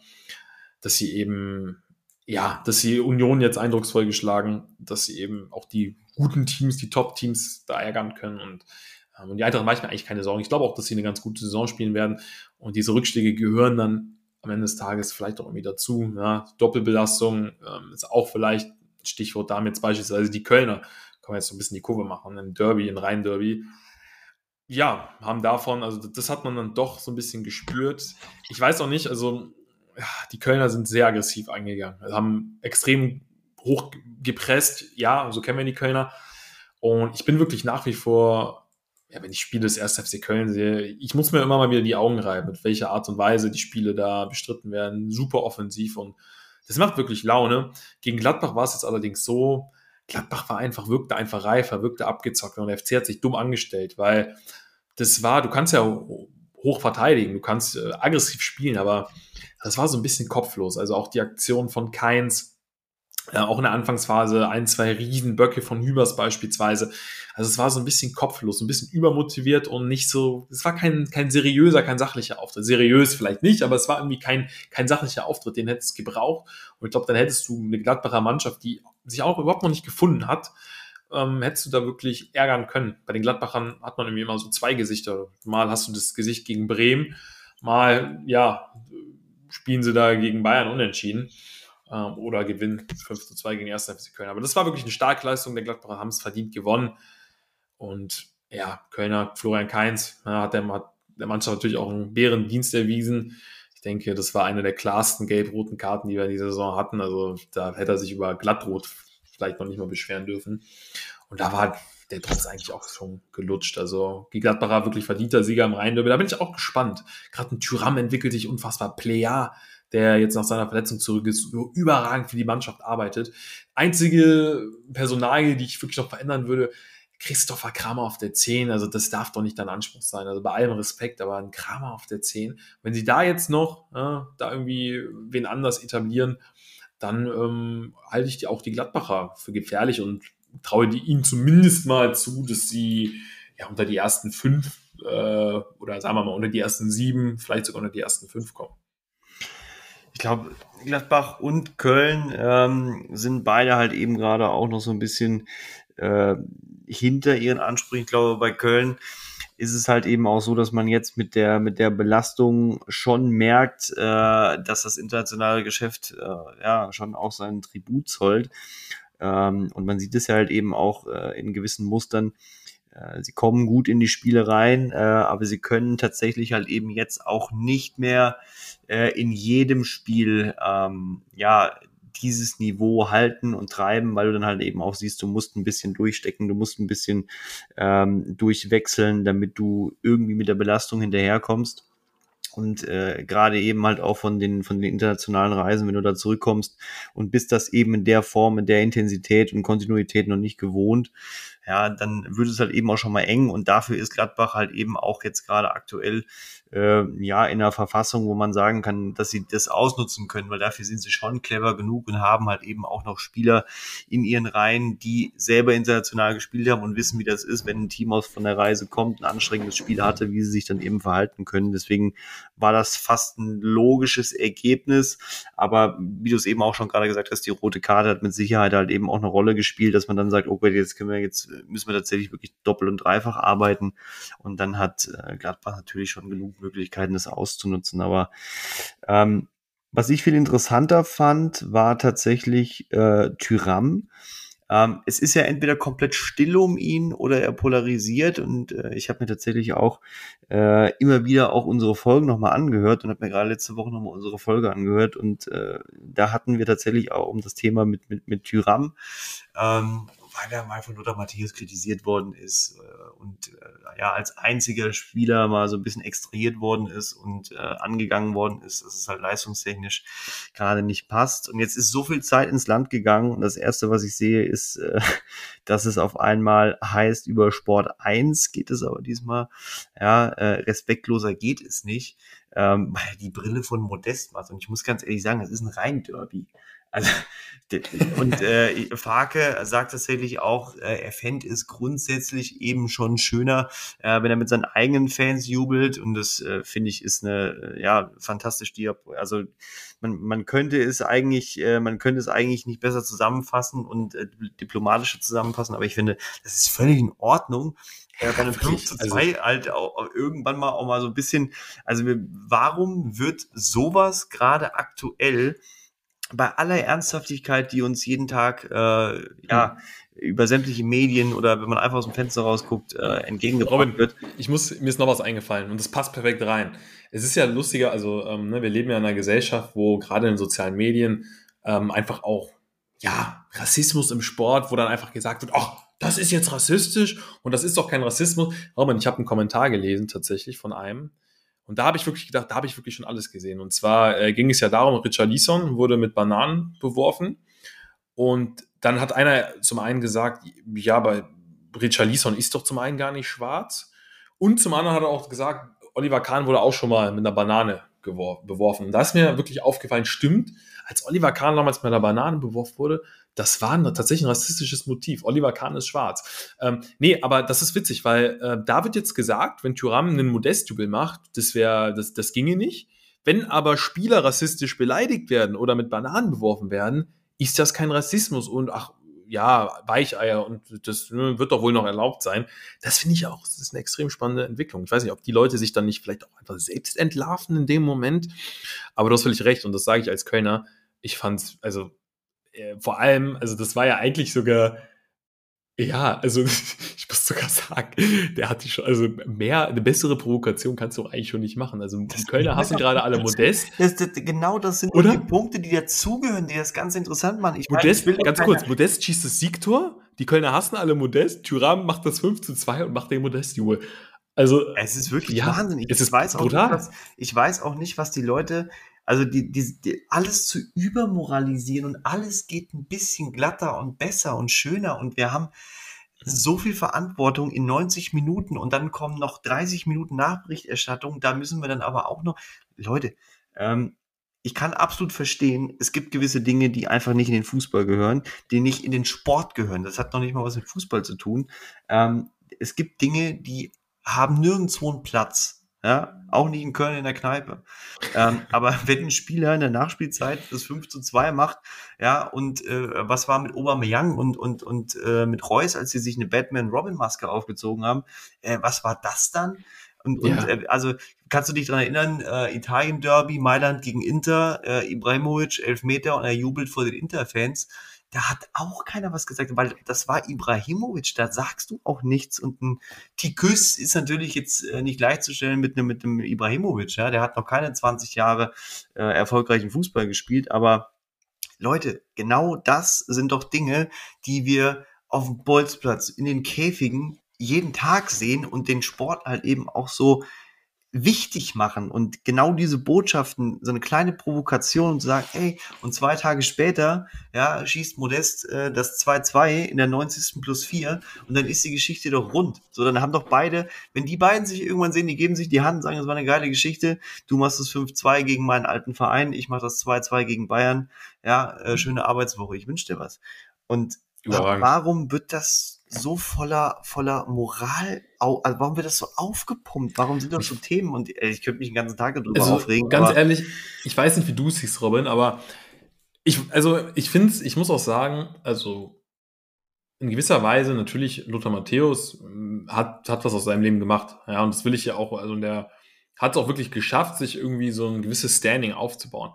S1: dass sie eben, ja, dass sie Union jetzt eindrucksvoll geschlagen, dass sie eben auch die guten Teams, die Top-Teams da ärgern können. Und, ähm, und die Eintracht mache ich mir eigentlich keine Sorgen. Ich glaube auch, dass sie eine ganz gute Saison spielen werden. Und diese Rückschläge gehören dann am Ende des Tages vielleicht auch irgendwie dazu. Ja, Doppelbelastung ähm, ist auch vielleicht Stichwort damit jetzt beispielsweise die Kölner. Kann man jetzt so ein bisschen die Kurve machen, ein Derby, ein Rhein-Derby. Ja, haben davon, also das hat man dann doch so ein bisschen gespürt. Ich weiß auch nicht, also die Kölner sind sehr aggressiv eingegangen. Also haben extrem hoch gepresst. Ja, so kennen wir die Kölner. Und ich bin wirklich nach wie vor, ja, wenn ich Spiele des 1. FC Köln sehe, ich muss mir immer mal wieder die Augen reiben, mit welcher Art und Weise die Spiele da bestritten werden. Super offensiv und das macht wirklich Laune. Gegen Gladbach war es jetzt allerdings so, Gladbach war einfach, wirkte einfach reifer, wirkte abgezockt und der FC hat sich dumm angestellt, weil das war, du kannst ja hoch verteidigen, du kannst äh, aggressiv spielen, aber das war so ein bisschen kopflos. Also auch die Aktion von Keins, äh, auch in der Anfangsphase ein, zwei Riesenböcke von Hübers beispielsweise. Also es war so ein bisschen kopflos, ein bisschen übermotiviert und nicht so, es war kein, kein seriöser, kein sachlicher Auftritt. Seriös vielleicht nicht, aber es war irgendwie kein, kein sachlicher Auftritt, den hättest du gebraucht. Und ich glaube, dann hättest du eine Gladbacher Mannschaft, die sich auch überhaupt noch nicht gefunden hat, ähm, hättest du da wirklich ärgern können. Bei den Gladbachern hat man irgendwie immer so zwei Gesichter. Mal hast du das Gesicht gegen Bremen, mal, ja, spielen sie da gegen Bayern unentschieden ähm, oder gewinnen 5 zu 2 gegen 1. FC Köln. Aber das war wirklich eine starke Leistung. Der Gladbacher haben es verdient gewonnen. Und ja, Kölner, Florian Kainz, ja, hat, der, der Mannschaft natürlich auch einen Bärendienst erwiesen. Ich denke, das war eine der klarsten gelb-roten Karten, die wir in dieser Saison hatten. Also da hätte er sich über Glattrot vielleicht noch nicht mal beschweren dürfen. Und da war der Trotz eigentlich auch schon gelutscht. Also die Gladbacher wirklich verdienter Sieger im rhein Da bin ich auch gespannt. Gerade ein Tyram entwickelt sich unfassbar. Plea, der jetzt nach seiner Verletzung zurück ist, überragend für die Mannschaft arbeitet. Einzige Personalie, die ich wirklich noch verändern würde, Christopher Kramer auf der 10, also das darf doch nicht dein Anspruch sein. Also bei allem Respekt, aber ein Kramer auf der 10. Wenn sie da jetzt noch ja, da irgendwie wen anders etablieren, dann ähm, halte ich die, auch die Gladbacher für gefährlich und traue die ihnen zumindest mal zu, dass sie ja unter die ersten fünf äh, oder sagen wir mal unter die ersten sieben, vielleicht sogar unter die ersten fünf kommen.
S2: Ich glaube, Gladbach und Köln ähm, sind beide halt eben gerade auch noch so ein bisschen äh, hinter ihren Ansprüchen. Ich glaube, bei Köln ist es halt eben auch so, dass man jetzt mit der mit der Belastung schon merkt, äh, dass das internationale Geschäft äh, ja schon auch seinen Tribut zollt. Ähm, und man sieht es ja halt eben auch äh, in gewissen Mustern. Sie kommen gut in die Spiele rein, äh, aber sie können tatsächlich halt eben jetzt auch nicht mehr äh, in jedem Spiel ähm, ja dieses Niveau halten und treiben, weil du dann halt eben auch siehst, du musst ein bisschen durchstecken, du musst ein bisschen ähm, durchwechseln, damit du irgendwie mit der Belastung hinterherkommst. Und äh, gerade eben halt auch von den, von den internationalen Reisen, wenn du da zurückkommst und bist das eben in der Form, in der Intensität und Kontinuität noch nicht gewohnt, ja, dann wird es halt eben auch schon mal eng und dafür ist Gladbach halt eben auch jetzt gerade aktuell äh, ja in einer Verfassung, wo man sagen kann, dass sie das ausnutzen können, weil dafür sind sie schon clever genug und haben halt eben auch noch Spieler in ihren Reihen, die selber international gespielt haben und wissen, wie das ist, wenn ein Team aus von der Reise kommt, ein anstrengendes Spiel hatte, wie sie sich dann eben verhalten können. Deswegen war das fast ein logisches Ergebnis, aber wie du es eben auch schon gerade gesagt hast, die rote Karte hat mit Sicherheit halt eben auch eine Rolle gespielt, dass man dann sagt, okay, jetzt können wir jetzt müssen wir tatsächlich wirklich doppelt und dreifach arbeiten und dann hat äh, Gladbach natürlich schon genug Möglichkeiten, das auszunutzen. Aber ähm, was ich viel interessanter fand, war tatsächlich äh, Tyram. Ähm, es ist ja entweder komplett still um ihn oder er polarisiert und äh, ich habe mir tatsächlich auch äh, immer wieder auch unsere Folgen nochmal angehört und habe mir gerade letzte Woche nochmal unsere Folge angehört und äh, da hatten wir tatsächlich auch um das Thema mit, mit, mit Tyram. Ähm, weil er mal von Lothar Matthäus kritisiert worden ist äh, und äh, ja als einziger Spieler mal so ein bisschen extrahiert worden ist und äh, angegangen worden ist, dass es halt leistungstechnisch gerade nicht passt. Und jetzt ist so viel Zeit ins Land gegangen und das erste, was ich sehe, ist, äh, dass es auf einmal heißt, über Sport 1 geht es aber diesmal. Ja, äh, respektloser geht es nicht. ähm, weil die Brille von Modest macht. Und ich muss ganz ehrlich sagen, das ist ein rein Derby. Also, und äh, Farke sagt tatsächlich auch, äh, er fände es grundsätzlich eben schon schöner, äh, wenn er mit seinen eigenen Fans jubelt. Und das äh, finde ich ist eine äh, ja fantastisch. Also man, man könnte es eigentlich, äh, man könnte es eigentlich nicht besser zusammenfassen und äh, diplomatischer zusammenfassen. Aber ich finde, das ist völlig in Ordnung. Äh, bei einem 5 zu 2 also, halt auch, auch irgendwann mal auch mal so ein bisschen, also warum wird sowas gerade aktuell bei aller Ernsthaftigkeit, die uns jeden Tag äh, ja über sämtliche Medien oder wenn man einfach aus dem Fenster rausguckt, äh, entgegengebracht wird.
S1: Ich muss, mir ist noch was eingefallen und das passt perfekt rein. Es ist ja lustiger, also ähm, ne, wir leben ja in einer Gesellschaft, wo gerade in den sozialen Medien ähm, einfach auch ja Rassismus im Sport, wo dann einfach gesagt wird, ach, das ist jetzt rassistisch und das ist doch kein Rassismus. Roman, ich habe einen Kommentar gelesen tatsächlich von einem, und da habe ich wirklich gedacht, da habe ich wirklich schon alles gesehen. Und zwar äh, ging es ja darum, Richard Leeson wurde mit Bananen beworfen. Und dann hat einer zum einen gesagt, ja, bei Richard Leeson ist doch zum einen gar nicht schwarz. Und zum anderen hat er auch gesagt, Oliver Kahn wurde auch schon mal mit einer Banane beworfen. Und da ist mir wirklich aufgefallen, stimmt, als Oliver Kahn damals mit einer Banane beworfen wurde, das war tatsächlich ein rassistisches Motiv. Oliver Kahn ist schwarz. Ähm, nee, aber das ist witzig, weil äh, da wird jetzt gesagt, wenn Thuram einen Modestjubel macht, das wäre, das, das ginge nicht. Wenn aber Spieler rassistisch beleidigt werden oder mit Bananen beworfen werden, ist das kein Rassismus und ach, ja, Weicheier und das ne, wird doch wohl noch erlaubt sein. Das finde ich auch, das ist eine extrem spannende Entwicklung. Ich weiß nicht, ob die Leute sich dann nicht vielleicht auch einfach selbst entlarven in dem Moment, aber du hast völlig recht und das sage ich als Kölner. Ich fand es, also äh, vor allem, also das war ja eigentlich sogar, ja, also ich muss sogar sagen, der hat die schon, also mehr, eine bessere Provokation kannst du eigentlich schon nicht machen. Also die Kölner hassen gerade alle Modest.
S2: Das, das, genau das sind Oder? die Punkte, die dazugehören, die das ganz interessant machen.
S1: Ich Modest, meine, ganz kurz, Modest schießt das Siegtor, die Kölner hassen alle Modest, Tyram macht das 5 zu 2 und macht den Modest-Jubel. Also,
S2: es ist wirklich ja,
S1: wahnsinnig.
S2: Es ist weiß brutal. Nicht, was, ich weiß auch nicht, was die Leute also die, die, die, alles zu übermoralisieren und alles geht ein bisschen glatter und besser und schöner und wir haben so viel Verantwortung in 90 Minuten und dann kommen noch 30 Minuten Nachberichterstattung. Da müssen wir dann aber auch noch, Leute, ähm, ich kann absolut verstehen, es gibt gewisse Dinge, die einfach nicht in den Fußball gehören, die nicht in den Sport gehören. Das hat noch nicht mal was mit Fußball zu tun. Ähm, es gibt Dinge, die haben nirgendwo einen Platz. Ja, auch nicht in Köln in der Kneipe. Ähm, aber wenn ein Spieler in der Nachspielzeit das 5 zu 2 macht, ja, und äh, was war mit Aubameyang und, und, und äh, mit Reus, als sie sich eine Batman-Robin-Maske aufgezogen haben, äh, was war das dann? Und, ja. und äh, also kannst du dich dran erinnern, äh, Italien-Derby, Mailand gegen Inter, äh, Ibrahimovic, Elfmeter und er jubelt vor den Inter-Fans da hat auch keiner was gesagt, weil das war Ibrahimovic, da sagst du auch nichts. Und ein Tikus ist natürlich jetzt äh, nicht gleichzustellen mit einem, mit einem Ibrahimovic, ja, der hat noch keine 20 Jahre äh, erfolgreichen Fußball gespielt, aber Leute, genau das sind doch Dinge, die wir auf dem Bolzplatz, in den Käfigen jeden Tag sehen und den Sport halt eben auch so wichtig machen und genau diese Botschaften, so eine kleine Provokation und sagen, ey, und zwei Tage später, ja, schießt Modest äh, das 2-2 in der 90. plus 4 und dann ist die Geschichte doch rund. So, dann haben doch beide, wenn die beiden sich irgendwann sehen, die geben sich die Hand und sagen, das war eine geile Geschichte, du machst das 5-2 gegen meinen alten Verein, ich mach das 2-2 gegen Bayern, ja, äh, schöne Arbeitswoche, ich wünsche dir was. Und warum wird das so voller, voller Moral, also warum wird das so aufgepumpt? Warum sind das so Themen? Und äh, ich könnte mich den ganzen Tag darüber also, aufregen.
S1: Ganz ehrlich, ich weiß nicht, wie du es siehst, Robin, aber ich, also ich finde ich muss auch sagen, also in gewisser Weise natürlich Lothar Matthäus hm, hat, hat was aus seinem Leben gemacht. Ja, und das will ich ja auch, also der hat es auch wirklich geschafft, sich irgendwie so ein gewisses Standing aufzubauen.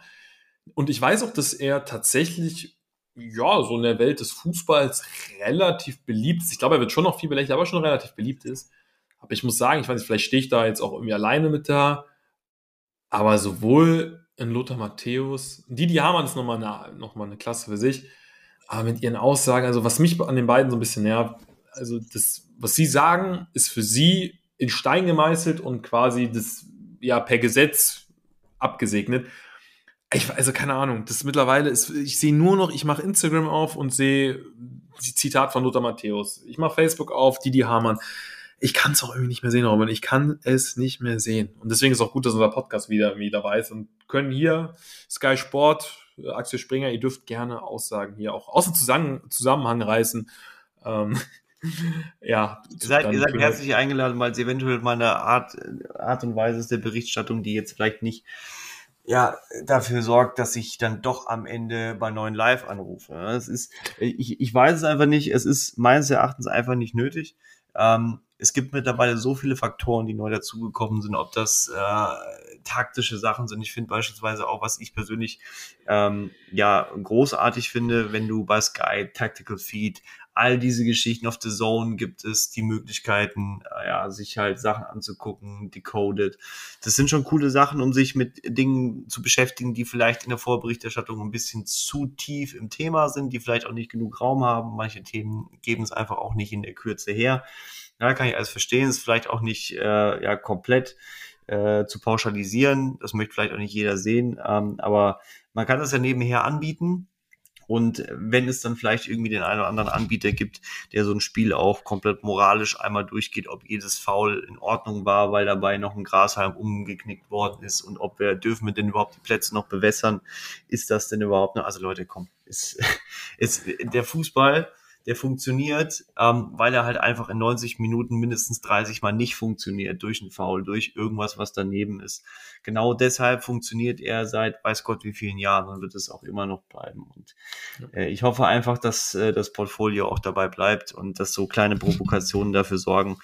S1: Und ich weiß auch, dass er tatsächlich ja, so in der Welt des Fußballs relativ beliebt ist. Ich glaube, er wird schon noch viel belächelt, aber schon relativ beliebt ist. Aber ich muss sagen, ich weiß nicht, vielleicht stehe ich da jetzt auch irgendwie alleine mit da. Aber sowohl in Lothar Matthäus, Didi Hamann ist nochmal eine, noch eine Klasse für sich. Aber mit ihren Aussagen, also was mich an den beiden so ein bisschen nervt, also das, was sie sagen, ist für sie in Stein gemeißelt und quasi das ja per Gesetz abgesegnet. Ich, also keine Ahnung, das mittlerweile ist, ich sehe nur noch, ich mache Instagram auf und sehe Zitat von Lothar Matthäus. Ich mache Facebook auf, Didi Hamann. ich kann es auch irgendwie nicht mehr sehen, Robin. Ich kann es nicht mehr sehen. Und deswegen ist es auch gut, dass unser Podcast wieder irgendwie dabei ist und können hier Sky Sport, Axel Springer, ihr dürft gerne Aussagen hier auch außer Zusammen Zusammenhang reißen. Ähm, ja.
S2: Ihr seid, ihr seid herzlich eingeladen, weil es eventuell mal eine Art, Art und Weise ist der Berichterstattung, die jetzt vielleicht nicht ja, dafür sorgt, dass ich dann doch am Ende bei neuen Live anrufe. Es ist, ich, ich weiß es einfach nicht, es ist meines Erachtens einfach nicht nötig. Ähm, es gibt mittlerweile so viele Faktoren, die neu dazugekommen sind, ob das äh, taktische Sachen sind. Ich finde beispielsweise auch, was ich persönlich ähm, ja großartig finde, wenn du bei Sky Tactical Feed all diese Geschichten auf The Zone gibt es die Möglichkeiten, äh, ja, sich halt Sachen anzugucken, decoded. Das sind schon coole Sachen, um sich mit Dingen zu beschäftigen, die vielleicht in der Vorberichterstattung ein bisschen zu tief im Thema sind, die vielleicht auch nicht genug Raum haben. Manche Themen geben es einfach auch nicht in der Kürze her. Ja, kann ich alles verstehen. Ist vielleicht auch nicht äh, ja komplett äh, zu pauschalisieren. Das möchte vielleicht auch nicht jeder sehen. Ähm, aber man kann das ja nebenher anbieten. Und wenn es dann vielleicht irgendwie den einen oder anderen Anbieter gibt, der so ein Spiel auch komplett moralisch einmal durchgeht, ob jedes Foul in Ordnung war, weil dabei noch ein Grashalm umgeknickt worden ist und ob wir dürfen wir denn überhaupt die Plätze noch bewässern, ist das denn überhaupt noch? Also Leute, komm, ist, ist der Fußball der funktioniert, ähm, weil er halt einfach in 90 Minuten mindestens 30 Mal nicht funktioniert durch einen Foul, durch irgendwas, was daneben ist. Genau deshalb funktioniert er seit weiß Gott wie vielen Jahren und wird es auch immer noch bleiben. Und äh, ich hoffe einfach, dass äh, das Portfolio auch dabei bleibt und dass so kleine Provokationen dafür sorgen,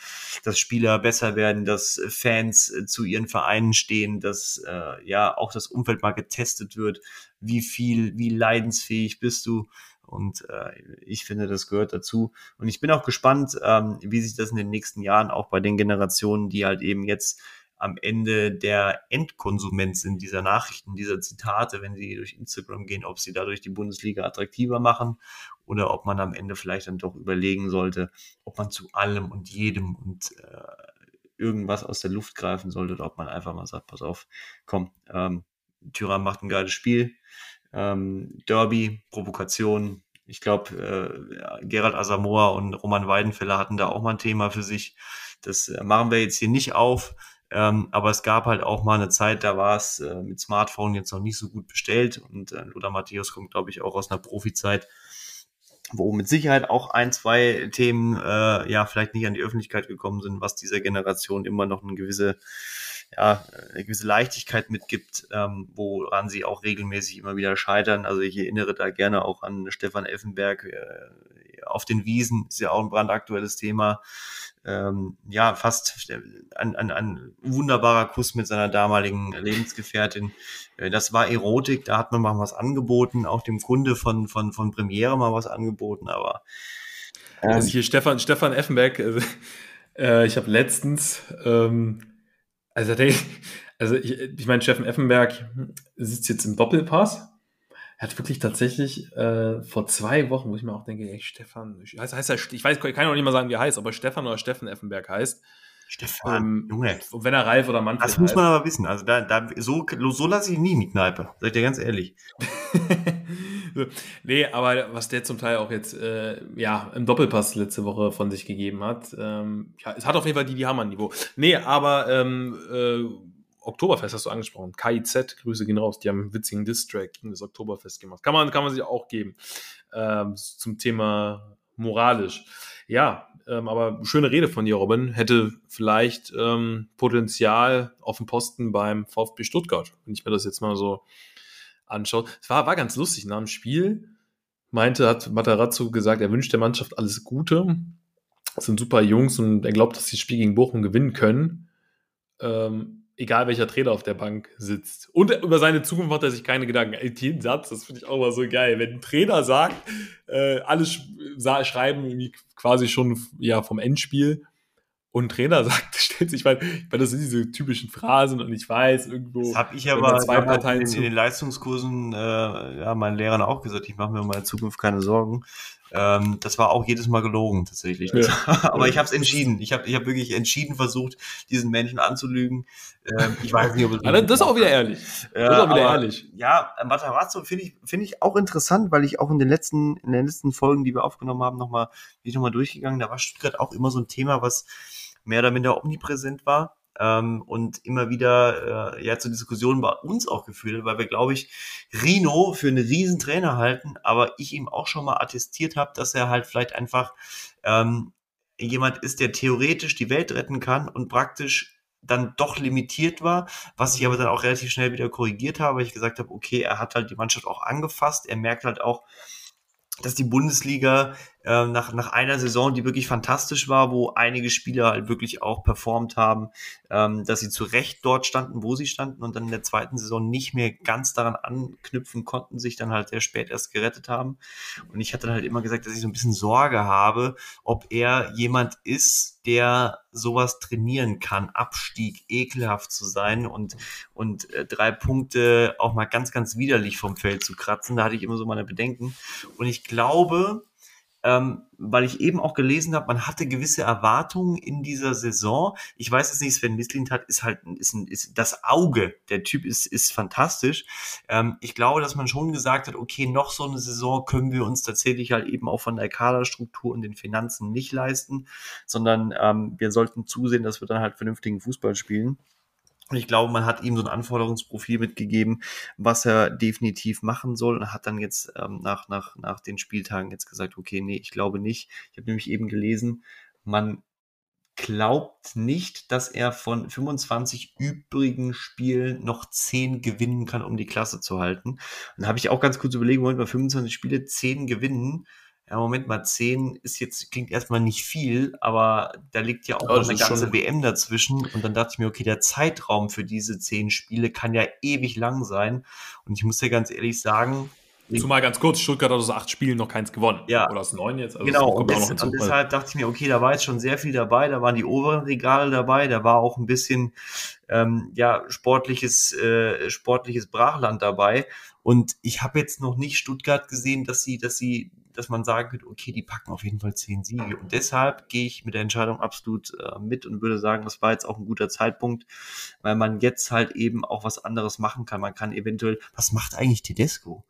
S2: dass Spieler besser werden, dass Fans äh, zu ihren Vereinen stehen, dass äh, ja auch das Umfeld mal getestet wird. Wie viel, wie leidensfähig bist du? Und äh, ich finde, das gehört dazu. Und ich bin auch gespannt, ähm, wie sich das in den nächsten Jahren auch bei den Generationen, die halt eben jetzt am Ende der Endkonsument sind dieser Nachrichten, dieser Zitate, wenn sie durch Instagram gehen, ob sie dadurch die Bundesliga attraktiver machen oder ob man am Ende vielleicht dann doch überlegen sollte, ob man zu allem und jedem und äh, irgendwas aus der Luft greifen sollte oder ob man einfach mal sagt, pass auf, komm, ähm, Tyrann macht ein geiles Spiel, ähm, Derby, Provokation. Ich glaube, äh, Gerald Asamoah und Roman Weidenfeller hatten da auch mal ein Thema für sich. Das äh, machen wir jetzt hier nicht auf. Ähm, aber es gab halt auch mal eine Zeit, da war es äh, mit Smartphone jetzt noch nicht so gut bestellt. Und äh, Lothar Matthäus kommt, glaube ich, auch aus einer Profizeit, wo mit Sicherheit auch ein, zwei Themen äh, ja vielleicht nicht an die Öffentlichkeit gekommen sind, was dieser Generation immer noch eine gewisse ja, eine gewisse Leichtigkeit mitgibt, ähm, woran sie auch regelmäßig immer wieder scheitern. Also ich erinnere da gerne auch an Stefan Effenberg äh, auf den Wiesen, ist ja auch ein brandaktuelles Thema. Ähm, ja, fast ein, ein, ein wunderbarer Kuss mit seiner damaligen Lebensgefährtin. Äh, das war Erotik, da hat man mal was angeboten, auch dem Kunde von, von, von Premiere mal was angeboten, aber
S1: ähm, also hier Stefan, Stefan Effenberg, äh, äh ich habe letztens ähm, also, also ich, ich meine, Steffen Effenberg sitzt jetzt im Doppelpass. Er hat wirklich tatsächlich äh, vor zwei Wochen, wo ich mir auch denke, ey, Stefan, heißt, heißt er, ich weiß, ich kann auch nicht mal sagen, wie er heißt, aber Stefan oder Steffen Effenberg heißt.
S2: Stefan, ähm,
S1: Junge. Wenn er Ralf oder Manfred
S2: Das muss man heißt. aber wissen. Also da, da so, so lasse ich ihn nie in die Kneipe. Sag ich dir ganz ehrlich.
S1: nee, aber was der zum Teil auch jetzt äh, ja im Doppelpass letzte Woche von sich gegeben hat, ähm, ja, es hat auf jeden Fall die, die Hammer-Niveau. Nee, aber ähm, äh, Oktoberfest hast du angesprochen. KIZ, Grüße gehen raus. Die haben einen witzigen Distrack gegen das Oktoberfest gemacht. Kann man, kann man sich auch geben. Ähm, zum Thema moralisch. Ja, ähm, aber schöne Rede von dir, Robin. Hätte vielleicht ähm, Potenzial auf dem Posten beim VfB Stuttgart, wenn ich mir das jetzt mal so anschaue. Es war, war ganz lustig nach dem Spiel. Meinte, hat Matarazzo gesagt, er wünscht der Mannschaft alles Gute. Das sind super Jungs und er glaubt, dass sie das Spiel gegen Bochum gewinnen können. Ähm, egal welcher Trainer auf der Bank sitzt. Und über seine Zukunft macht er sich keine Gedanken. Den Satz, das finde ich auch mal so geil. Wenn ein Trainer sagt, äh, alle sch schreiben quasi schon ja, vom Endspiel und ein Trainer sagt, stellt sich, weil, weil das sind diese typischen Phrasen und ich weiß, irgendwo. Das
S2: habe ich aber zwei Parteien in, in, den Leistungskursen, äh, ja, meinen Lehrern auch gesagt, ich mache mir um meine Zukunft keine Sorgen. Ähm, das war auch jedes Mal gelogen tatsächlich. Ja. Aber ich habe es entschieden. Ich habe ich hab wirklich entschieden versucht, diesen Menschen anzulügen. Ähm, ich weiß nicht, ob
S1: es. das ist auch wieder ehrlich.
S2: Das ist auch wieder aber, ehrlich. Ja, Matarazzo finde ich, finde ich auch interessant, weil ich auch in den letzten, in den letzten Folgen, die wir aufgenommen haben, nochmal, bin ich nochmal durchgegangen. Da war Stuttgart auch immer so ein Thema, was mehr oder minder omnipräsent war ähm, und immer wieder äh, ja zu Diskussionen bei uns auch geführt weil wir, glaube ich, Rino für einen riesen Trainer halten, aber ich ihm auch schon mal attestiert habe, dass er halt vielleicht einfach ähm, jemand ist, der theoretisch die Welt retten kann und praktisch dann doch limitiert war, was ich aber dann auch relativ schnell wieder korrigiert habe, weil ich gesagt habe, okay, er hat halt die Mannschaft auch angefasst, er merkt halt auch, dass die Bundesliga äh, nach, nach einer Saison, die wirklich fantastisch war, wo einige Spieler halt wirklich auch performt haben, ähm, dass sie zu Recht dort standen, wo sie standen und dann in der zweiten Saison nicht mehr ganz daran anknüpfen konnten, sich dann halt sehr spät erst gerettet haben. Und ich hatte dann halt immer gesagt, dass ich so ein bisschen Sorge habe, ob er jemand ist, der sowas trainieren kann, Abstieg ekelhaft zu sein und, und äh, drei Punkte auch mal ganz, ganz widerlich vom Feld zu kratzen. Da hatte ich immer so meine Bedenken. Und ich glaube, ähm, weil ich eben auch gelesen habe, man hatte gewisse Erwartungen in dieser Saison. Ich weiß es nicht, Sven Mislint hat, ist halt ist, ein, ist das Auge. Der Typ ist, ist fantastisch. Ähm, ich glaube, dass man schon gesagt hat, okay, noch so eine Saison können wir uns tatsächlich halt eben auch von der Kaderstruktur und den Finanzen nicht leisten, sondern ähm, wir sollten zusehen, dass wir dann halt vernünftigen Fußball spielen. Und ich glaube, man hat ihm so ein Anforderungsprofil mitgegeben, was er definitiv machen soll und hat dann jetzt ähm, nach, nach, nach den Spieltagen jetzt gesagt, okay, nee, ich glaube nicht. Ich habe nämlich eben gelesen, man glaubt nicht, dass er von 25 übrigen Spielen noch 10 gewinnen kann, um die Klasse zu halten. Und da habe ich auch ganz kurz überlegt, Moment mal, 25 Spiele, 10 gewinnen ja, Moment mal, 10 ist jetzt, klingt erstmal nicht viel, aber da liegt ja auch noch eine ganze WM dazwischen. Und dann dachte ich mir, okay, der Zeitraum für diese 10 Spiele kann ja ewig lang sein. Und ich muss dir ganz ehrlich sagen,
S1: Zumal ganz kurz, Stuttgart hat aus acht Spielen noch keins gewonnen.
S2: Ja.
S1: Oder aus neun jetzt.
S2: Also genau, und, des, und, deshalb dachte ich mir, okay, da war jetzt schon sehr viel dabei, da waren die oberen Regale dabei, da war auch ein bisschen ähm, ja, sportliches, äh, sportliches Brachland dabei. Und ich habe jetzt noch nicht Stuttgart gesehen, dass sie, dass sie dass man sagen könnte, okay, die packen auf jeden Fall zehn Siege. Und deshalb gehe ich mit der Entscheidung absolut äh, mit und würde sagen, das war jetzt auch ein guter Zeitpunkt, weil man jetzt halt eben auch was anderes machen kann. Man kann eventuell, was macht eigentlich Tedesco?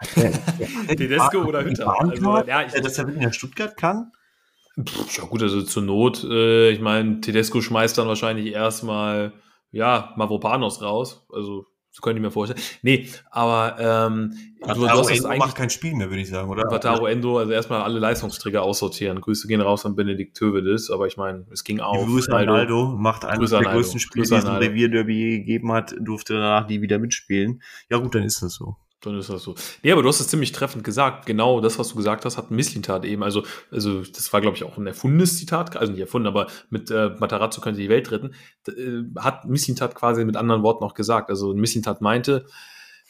S1: Tedesco oder Hütter?
S2: Also, ja, ich, dass er in Stuttgart kann?
S1: Pff, ja gut, also zur Not, äh, ich meine, Tedesco schmeißt dann wahrscheinlich erstmal, ja, Mavropanos raus. Also das könnte ich mir vorstellen. Nee, aber ähm,
S2: du, du hast Endo macht kein Spiel mehr, würde ich sagen, oder?
S1: Vataro Endo, also erstmal alle Leistungsträger aussortieren. Grüße gehen raus an Benedikt Tövedes, aber ich meine, es ging auch.
S2: Grüße an Aldo, macht eines der größten Spiele, die es im Revierderby gegeben hat, durfte danach nie wieder mitspielen. Ja gut, dann ist das so.
S1: Dann ist das so. Nee, aber du hast es ziemlich treffend gesagt. Genau das, was du gesagt hast, hat ein Misslintat eben. Also, also das war, glaube ich, auch ein erfundenes Zitat, also nicht erfunden, aber mit äh, Matarazzo könnte die Welt retten. Äh, hat Misslintat quasi mit anderen Worten auch gesagt. Also Misslintat meinte,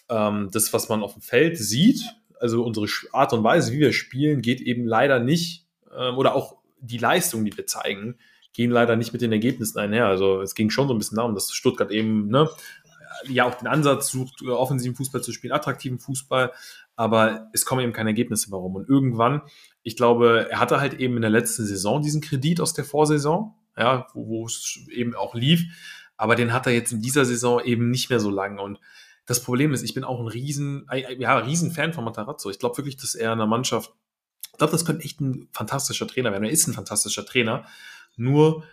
S1: ähm, das, was man auf dem Feld sieht, also unsere Art und Weise, wie wir spielen, geht eben leider nicht, ähm, oder auch die Leistung, die wir zeigen, gehen leider nicht mit den Ergebnissen einher. Also es ging schon so ein bisschen darum, dass Stuttgart eben ne, ja auch den Ansatz sucht, äh, offensiven Fußball zu spielen, attraktiven Fußball, aber es kommen eben keine Ergebnisse warum. Und irgendwann, ich glaube, er hatte halt eben in der letzten Saison diesen Kredit aus der Vorsaison, ja, wo, es eben auch lief, aber den hat er jetzt in dieser Saison eben nicht mehr so lange. Und das Problem ist, ich bin auch ein riesen, ja, riesen Fan von Matarazzo. Ich glaube wirklich, dass er in der Mannschaft, ich glaube, das könnte echt ein fantastischer Trainer werden. Er ist ein fantastischer Trainer. Nur,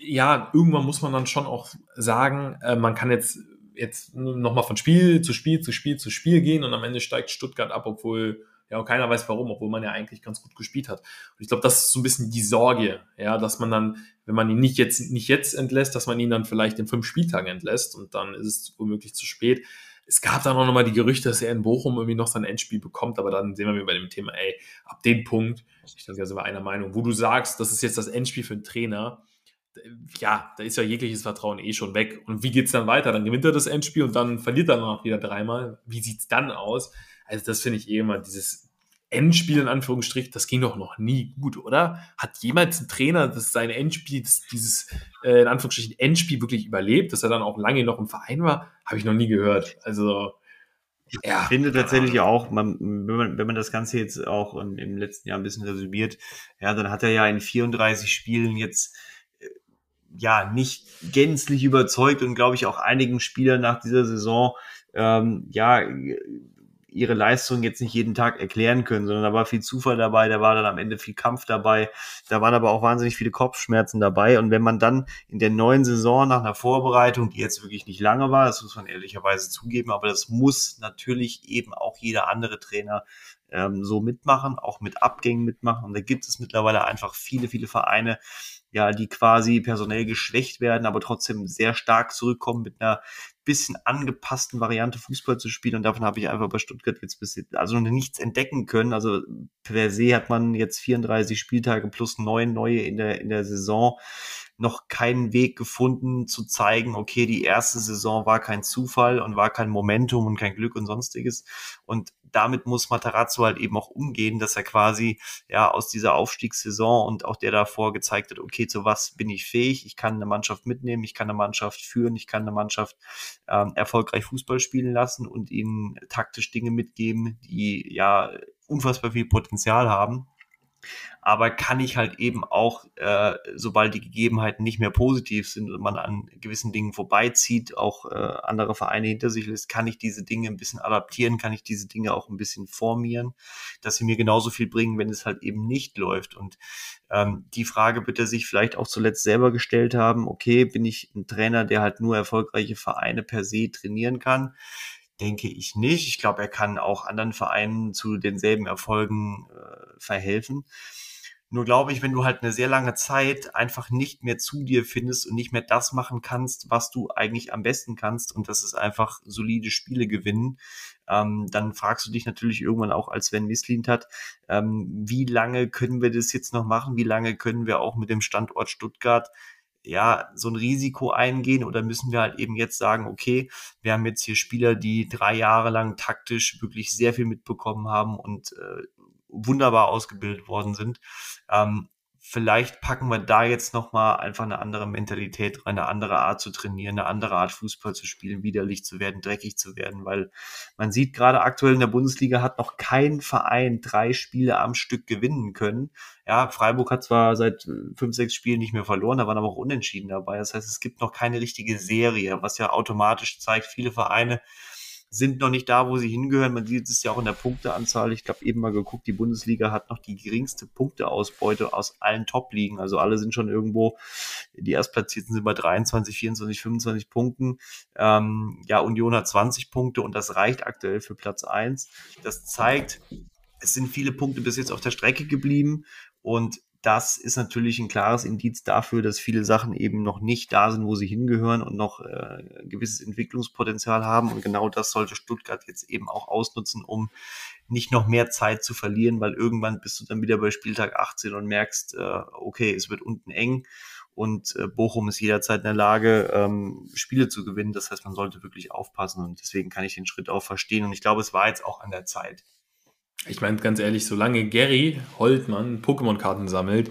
S1: ja, irgendwann muss man dann schon auch sagen, äh, man kann jetzt jetzt nochmal von Spiel zu Spiel zu Spiel zu Spiel gehen und am Ende steigt Stuttgart ab, obwohl ja keiner weiß warum, obwohl man ja eigentlich ganz gut gespielt hat. Und ich glaube, das ist so ein bisschen die Sorge, ja, dass man dann, wenn man ihn nicht jetzt, nicht jetzt entlässt, dass man ihn dann vielleicht in fünf Spieltagen entlässt und dann ist es womöglich zu spät. Es gab dann auch nochmal die Gerüchte, dass er in Bochum irgendwie noch sein Endspiel bekommt, aber dann sehen wir wieder bei dem Thema, ey, ab dem Punkt, ich denke, da sind wir einer Meinung, wo du sagst, das ist jetzt das Endspiel für einen Trainer, ja, da ist ja jegliches Vertrauen eh schon weg. Und wie geht's dann weiter? Dann gewinnt er das Endspiel und dann verliert er noch wieder dreimal. Wie sieht's dann aus? Also das finde ich eh immer dieses Endspiel in Anführungsstrich, das ging doch noch nie gut, oder? Hat jemals ein Trainer das sein Endspiel, das, dieses äh, in Anführungsstrichen Endspiel wirklich überlebt, dass er dann auch lange noch im Verein war? Habe ich noch nie gehört. Also
S2: ja, ich finde tatsächlich auch, man, wenn, man, wenn man das Ganze jetzt auch im letzten Jahr ein bisschen resümiert, ja, dann hat er ja in 34 Spielen jetzt ja nicht gänzlich überzeugt und glaube ich auch einigen Spielern nach dieser Saison ähm, ja ihre Leistung jetzt nicht jeden Tag erklären können, sondern da war viel Zufall dabei, da war dann am Ende viel Kampf dabei, da waren aber auch wahnsinnig viele Kopfschmerzen dabei. Und wenn man dann in der neuen Saison nach einer Vorbereitung, die jetzt wirklich nicht lange war, das muss man ehrlicherweise zugeben, aber das muss natürlich eben auch jeder andere Trainer ähm, so mitmachen, auch mit Abgängen mitmachen. Und da gibt es mittlerweile einfach viele, viele Vereine, ja, die quasi personell geschwächt werden, aber trotzdem sehr stark zurückkommen mit einer bisschen angepassten Variante Fußball zu spielen. Und davon habe ich einfach bei Stuttgart jetzt bis jetzt also nichts entdecken können. Also per se hat man jetzt 34 Spieltage plus neun neue in der, in der Saison noch keinen Weg gefunden zu zeigen, okay, die erste Saison war kein Zufall und war kein Momentum und kein Glück und sonstiges. Und damit muss Matarazzo halt eben auch umgehen, dass er quasi ja aus dieser Aufstiegssaison und auch der davor gezeigt hat, okay, zu was bin ich fähig? Ich kann eine Mannschaft mitnehmen, ich kann eine Mannschaft führen, ich kann eine Mannschaft ähm, erfolgreich Fußball spielen lassen und ihnen taktisch Dinge mitgeben, die ja unfassbar viel Potenzial haben aber kann ich halt eben auch, äh, sobald die Gegebenheiten nicht mehr positiv sind und man an gewissen Dingen vorbeizieht, auch äh, andere Vereine hinter sich lässt, kann ich diese Dinge ein bisschen adaptieren, kann ich diese Dinge auch ein bisschen formieren, dass sie mir genauso viel bringen, wenn es halt eben nicht läuft. Und ähm, die Frage wird er sich vielleicht auch zuletzt selber gestellt haben, okay, bin ich ein Trainer, der halt nur erfolgreiche Vereine per se trainieren kann? Denke ich nicht. Ich glaube, er kann auch anderen Vereinen zu denselben Erfolgen äh, verhelfen. Nur glaube ich, wenn du halt eine sehr lange Zeit einfach nicht mehr zu dir findest und nicht mehr das machen kannst, was du eigentlich am besten kannst, und das ist einfach solide Spiele gewinnen, ähm, dann fragst du dich natürlich irgendwann auch, als Sven Mislint hat, ähm, wie lange können wir das jetzt noch machen? Wie lange können wir auch mit dem Standort Stuttgart ja, so ein Risiko eingehen oder müssen wir halt eben jetzt sagen, okay, wir haben jetzt hier Spieler, die drei Jahre lang taktisch wirklich sehr viel mitbekommen haben und äh, wunderbar ausgebildet worden sind. Ähm, vielleicht packen wir da jetzt nochmal einfach eine andere Mentalität eine andere Art zu trainieren, eine andere Art Fußball zu spielen, widerlich zu werden, dreckig zu werden, weil man sieht gerade aktuell in der Bundesliga hat noch kein Verein drei Spiele am Stück gewinnen können. Ja, Freiburg hat zwar seit fünf, sechs Spielen nicht mehr verloren, da waren aber auch Unentschieden dabei. Das heißt, es gibt noch keine richtige Serie, was ja automatisch zeigt, viele Vereine sind noch nicht da, wo sie hingehören. Man sieht es ja auch in der Punkteanzahl. Ich glaube, eben mal geguckt, die Bundesliga hat noch die geringste Punkteausbeute aus allen Top-Ligen. Also alle sind schon irgendwo, die Erstplatzierten sind bei 23, 24, 25 Punkten. Ähm, ja, Union hat 20 Punkte und das reicht aktuell für Platz 1. Das zeigt, es sind viele Punkte bis jetzt auf der Strecke geblieben und das ist natürlich ein klares Indiz dafür, dass viele Sachen eben noch nicht da sind, wo sie hingehören und noch äh, gewisses Entwicklungspotenzial haben. Und genau das sollte Stuttgart jetzt eben auch ausnutzen, um nicht noch mehr Zeit zu verlieren, weil irgendwann bist du dann wieder bei Spieltag 18 und merkst, äh, okay, es wird unten eng und äh, Bochum ist jederzeit in der Lage, ähm, Spiele zu gewinnen. Das heißt, man sollte wirklich aufpassen und deswegen kann ich den Schritt auch verstehen. Und ich glaube, es war jetzt auch an der Zeit.
S1: Ich meine ganz ehrlich, solange Gary Holtmann Pokémon-Karten sammelt,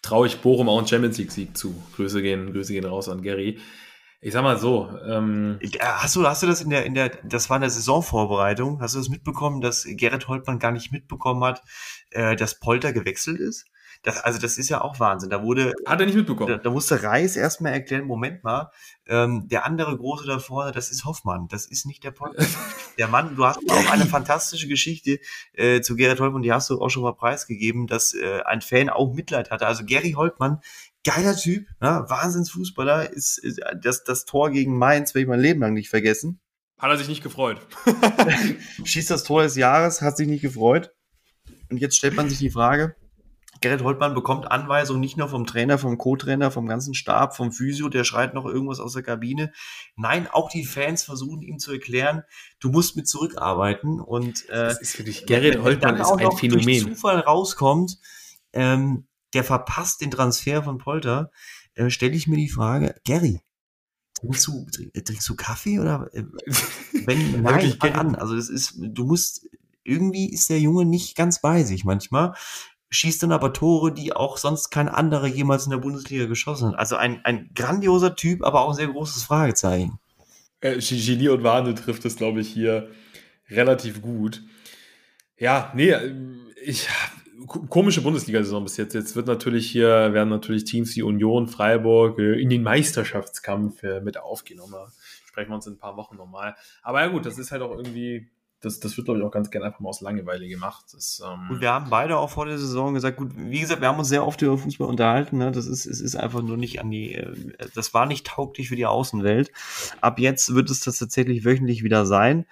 S1: traue ich Bochum auch einen Champions League-Sieg zu. Grüße gehen, Grüße gehen raus an Gary. Ich sag mal so. Ähm,
S2: hast du, hast du das in der, in der, das war in der Saisonvorbereitung, hast du das mitbekommen, dass Gerrit Holtmann gar nicht mitbekommen hat, äh, dass Polter gewechselt ist? Das, also das ist ja auch Wahnsinn. Da wurde.
S1: Hat er nicht mitbekommen.
S2: Da, da musste Reis erstmal erklären, Moment mal, ähm, der andere große da vorne, das ist Hoffmann, das ist nicht der Podcast. der Mann, du hast auch eine fantastische Geschichte äh, zu Gerrit Holtmann, die hast du auch schon mal preisgegeben, dass äh, ein Fan auch Mitleid hatte. Also Gary Holtmann, geiler Typ, ja, Wahnsinnsfußballer, ist, ist das, das Tor gegen Mainz, werde ich mein Leben lang nicht vergessen.
S1: Hat er sich nicht gefreut.
S2: Schießt das Tor des Jahres, hat sich nicht gefreut. Und jetzt stellt man sich die Frage, Gerrit Holtmann bekommt Anweisungen nicht nur vom Trainer, vom Co-Trainer, vom ganzen Stab, vom Physio, der schreit noch irgendwas aus der Kabine. Nein, auch die Fans versuchen ihm zu erklären, du musst mit zurückarbeiten. Und
S1: äh, das ist für dich, Gerrit Holtmann ist ein Phänomen. Durch
S2: Zufall rauskommt, ähm, der verpasst den Transfer von Polter, äh, stelle ich mir die Frage, Gary, trinkst du, trinkst du Kaffee oder äh, wenn nein, fang an. Also das ist, du musst irgendwie ist der Junge nicht ganz bei sich manchmal schießt dann aber Tore, die auch sonst kein anderer jemals in der Bundesliga geschossen hat. Also ein, ein grandioser Typ, aber auch ein sehr großes Fragezeichen.
S1: Äh, Genie und Wahnsinn trifft es, glaube ich, hier relativ gut. Ja, nee, ich komische Bundesliga-Saison bis jetzt. Jetzt wird natürlich hier, werden natürlich Teams wie Union, Freiburg äh, in den Meisterschaftskampf äh, mit aufgenommen. Sprechen wir uns in ein paar Wochen nochmal. Aber ja gut, das ist halt auch irgendwie das, das wird, glaube ich, auch ganz gerne einfach mal aus Langeweile gemacht. Das,
S2: ähm und wir haben beide auch vor der Saison gesagt, gut, wie gesagt, wir haben uns sehr oft über Fußball unterhalten. Ne? Das ist, es ist einfach nur nicht an die, äh, das war nicht tauglich für die Außenwelt. Ab jetzt wird es das tatsächlich wöchentlich wieder sein.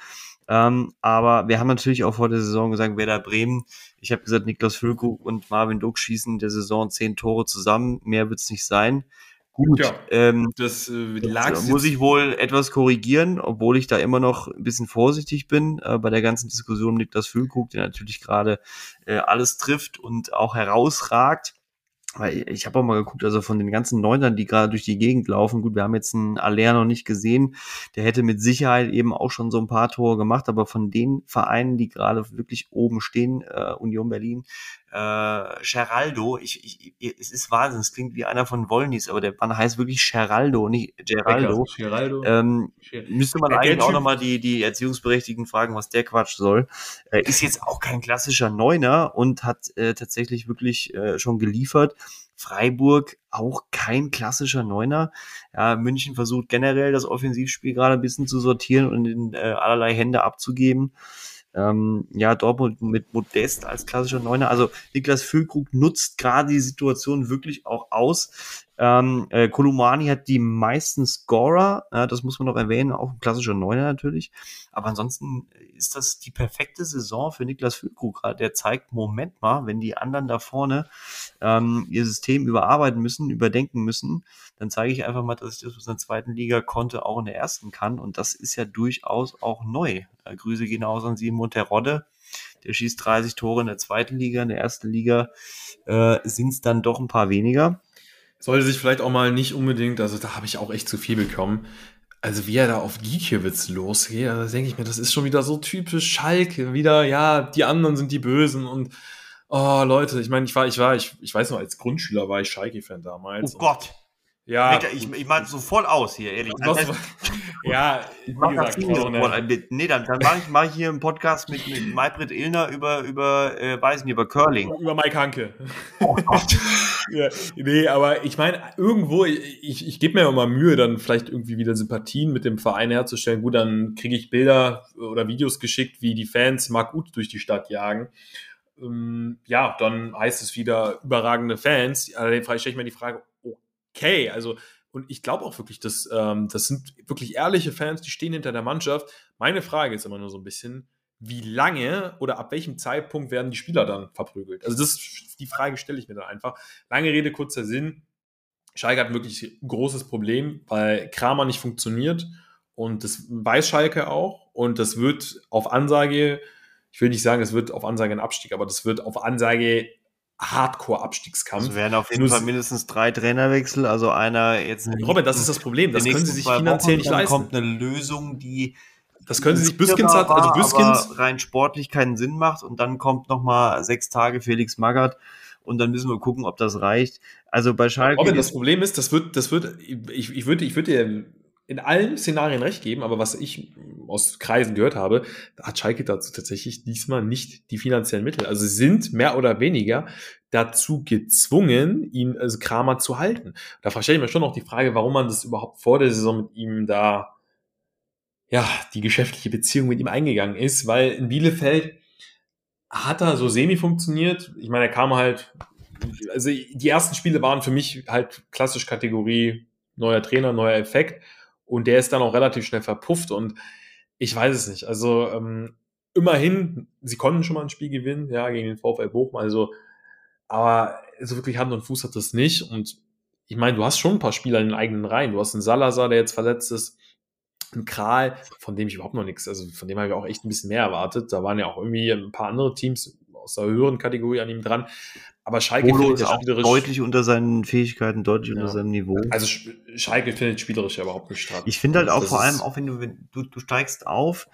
S2: Ähm, aber wir haben natürlich auch vor der Saison gesagt, Werder Bremen, ich habe gesagt, Niklas Füllkrug und Marvin Duck schießen der Saison zehn Tore zusammen. Mehr wird es nicht sein. Gut, ja, ähm, das, äh, das muss ich wohl etwas korrigieren, obwohl ich da immer noch ein bisschen vorsichtig bin. Äh, bei der ganzen Diskussion um Niklas Füllkrug, der natürlich gerade äh, alles trifft und auch herausragt. Weil ich habe auch mal geguckt, also von den ganzen Neunern, die gerade durch die Gegend laufen, gut, wir haben jetzt einen Aller noch nicht gesehen, der hätte mit Sicherheit eben auch schon so ein paar Tore gemacht, aber von den Vereinen, die gerade wirklich oben stehen, äh, Union Berlin, äh, Geraldo, ich, ich, es ist Wahnsinn, es klingt wie einer von Wollnis, aber der Mann heißt wirklich Geraldo, nicht Geraldo. Geraldo. Ähm, müsste man eigentlich auch nochmal die, die Erziehungsberechtigten fragen, was der Quatsch soll. Äh, ist jetzt auch kein klassischer Neuner und hat äh, tatsächlich wirklich äh, schon geliefert. Freiburg auch kein klassischer Neuner. Ja, München versucht generell das Offensivspiel gerade ein bisschen zu sortieren und in äh, allerlei Hände abzugeben. Ähm, ja, Dortmund mit Modest als klassischer Neuner. Also Niklas Füllkrug nutzt gerade die Situation wirklich auch aus. Ähm, äh, Kolumani hat die meisten Scorer, äh, das muss man noch erwähnen, auch ein klassischer Neuner natürlich. Aber ansonsten ist das die perfekte Saison für Niklas Füllkrug. Der zeigt, Moment mal, wenn die anderen da vorne ähm, ihr System überarbeiten müssen, überdenken müssen, dann zeige ich einfach mal, dass ich das in der zweiten Liga konnte, auch in der ersten kann. Und das ist ja durchaus auch neu. Äh, Grüße gehen aus an Sie, Monterodde. Der schießt 30 Tore in der zweiten Liga, in der ersten Liga äh, sind es dann doch ein paar weniger
S1: sollte sich vielleicht auch mal nicht unbedingt, also da habe ich auch echt zu viel bekommen. Also wie er da auf Gikiewicz losgeht, da denke ich mir, das ist schon wieder so typisch Schalke, wieder, ja, die anderen sind die Bösen und oh Leute, ich meine, ich war, ich war, ich, ich weiß noch, als Grundschüler war ich Schalke-Fan damals.
S2: Oh Gott. Ja. Ich, ich, ich mach sofort aus hier, ehrlich. Also,
S1: ja,
S2: ich mach gesagt, das sofort. Nee, dann, dann mache ich, mach ich hier einen Podcast mit, mit Maybrit Illner über, über äh, weiß nicht, über Curling.
S1: Über Mike Hanke. Oh Gott. ja, nee, aber ich meine, irgendwo, ich, ich gebe mir immer Mühe, dann vielleicht irgendwie wieder Sympathien mit dem Verein herzustellen. Gut, dann kriege ich Bilder oder Videos geschickt, wie die Fans Mark Uth durch die Stadt jagen. Ähm, ja, dann heißt es wieder überragende Fans. Allerdings stelle ich mir die Frage, okay. Also, und ich glaube auch wirklich, dass ähm, das sind wirklich ehrliche Fans, die stehen hinter der Mannschaft. Meine Frage ist immer nur so ein bisschen, wie lange oder ab welchem Zeitpunkt werden die Spieler dann verprügelt? Also, das die Frage stelle ich mir dann einfach. Lange Rede, kurzer Sinn. Schalke hat wirklich ein großes Problem, weil Kramer nicht funktioniert. Und das weiß Schalke auch. Und das wird auf Ansage, ich will nicht sagen, es wird auf Ansage ein Abstieg, aber das wird auf Ansage Hardcore-Abstiegskampf. Es
S2: werden auf jeden Fall mindestens drei Trainerwechsel, also einer jetzt.
S1: Robert, das ist das Problem. Das können sie sich finanziell Wochen, nicht leisten.
S2: kommt eine Lösung, die.
S1: Das können sie sich, Büskins hat, also Büskins.
S2: rein sportlich keinen Sinn macht und dann kommt nochmal sechs Tage Felix Magath und dann müssen wir gucken, ob das reicht. Also bei Schalke.
S1: Robert, das Problem ist, das wird, das wird, ich, ich würde, ich würde dir in allen Szenarien recht geben, aber was ich aus Kreisen gehört habe, hat Schalke dazu tatsächlich diesmal nicht die finanziellen Mittel. Also sind mehr oder weniger dazu gezwungen, ihn, also Kramer zu halten. Da verstehe ich mir schon noch die Frage, warum man das überhaupt vor der Saison mit ihm da, ja, die geschäftliche Beziehung mit ihm eingegangen ist, weil in Bielefeld hat er so semi funktioniert. Ich meine, er kam halt, also die ersten Spiele waren für mich halt klassisch Kategorie neuer Trainer, neuer Effekt. Und der ist dann auch relativ schnell verpufft und ich weiß es nicht. Also ähm, immerhin, sie konnten schon mal ein Spiel gewinnen, ja, gegen den VfL Bochum. Also, aber so wirklich Hand und Fuß hat das nicht. Und ich meine, du hast schon ein paar Spieler in den eigenen Reihen. Du hast einen Salazar, der jetzt verletzt ist, einen Kral, von dem ich überhaupt noch nichts, also von dem habe ich auch echt ein bisschen mehr erwartet. Da waren ja auch irgendwie ein paar andere Teams aus der höheren Kategorie an ihm dran. Aber Schalke
S2: Polo findet ja spielerisch deutlich unter seinen Fähigkeiten, deutlich ja. unter seinem Niveau.
S1: Also Schalke findet spielerisch ja überhaupt nicht
S2: statt. Ich finde halt auch vor allem, auch wenn du, wenn du, du steigst auf,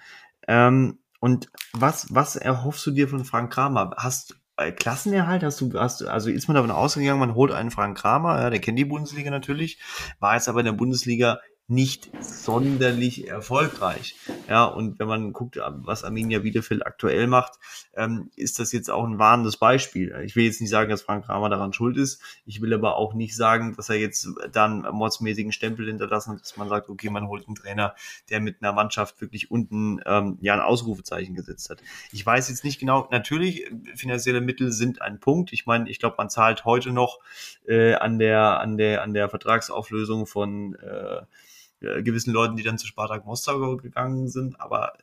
S2: ähm, und was, was erhoffst du dir von Frank Kramer? Hast äh, Klassenerhalt? Hast du, hast du, also ist man davon ausgegangen, man holt einen Frank Kramer, ja, der kennt die Bundesliga natürlich, war jetzt aber in der Bundesliga nicht sonderlich erfolgreich. Ja, und wenn man guckt, was Arminia Bielefeld aktuell macht, ähm, ist das jetzt auch ein warnendes Beispiel. Ich will jetzt nicht sagen, dass Frank Kramer daran schuld ist. Ich will aber auch nicht sagen, dass er jetzt dann mordsmäßigen Stempel hinterlassen hat, dass man sagt, okay, man holt einen Trainer, der mit einer Mannschaft wirklich unten ähm, ja ein Ausrufezeichen gesetzt hat. Ich weiß jetzt nicht genau, natürlich, finanzielle Mittel sind ein Punkt. Ich meine, ich glaube, man zahlt heute noch äh, an der, an der, an der Vertragsauflösung von äh, äh, gewissen Leuten, die dann zu Spartak Moskau gegangen sind. Aber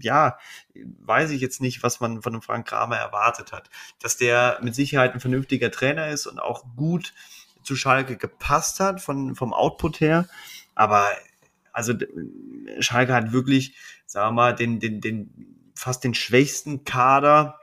S2: ja, weiß ich jetzt nicht, was man von dem Frank Kramer erwartet hat. Dass der mit Sicherheit ein vernünftiger Trainer ist und auch gut zu Schalke gepasst hat von, vom Output her. Aber also Schalke hat wirklich, sagen wir mal, den, den, den, fast den schwächsten Kader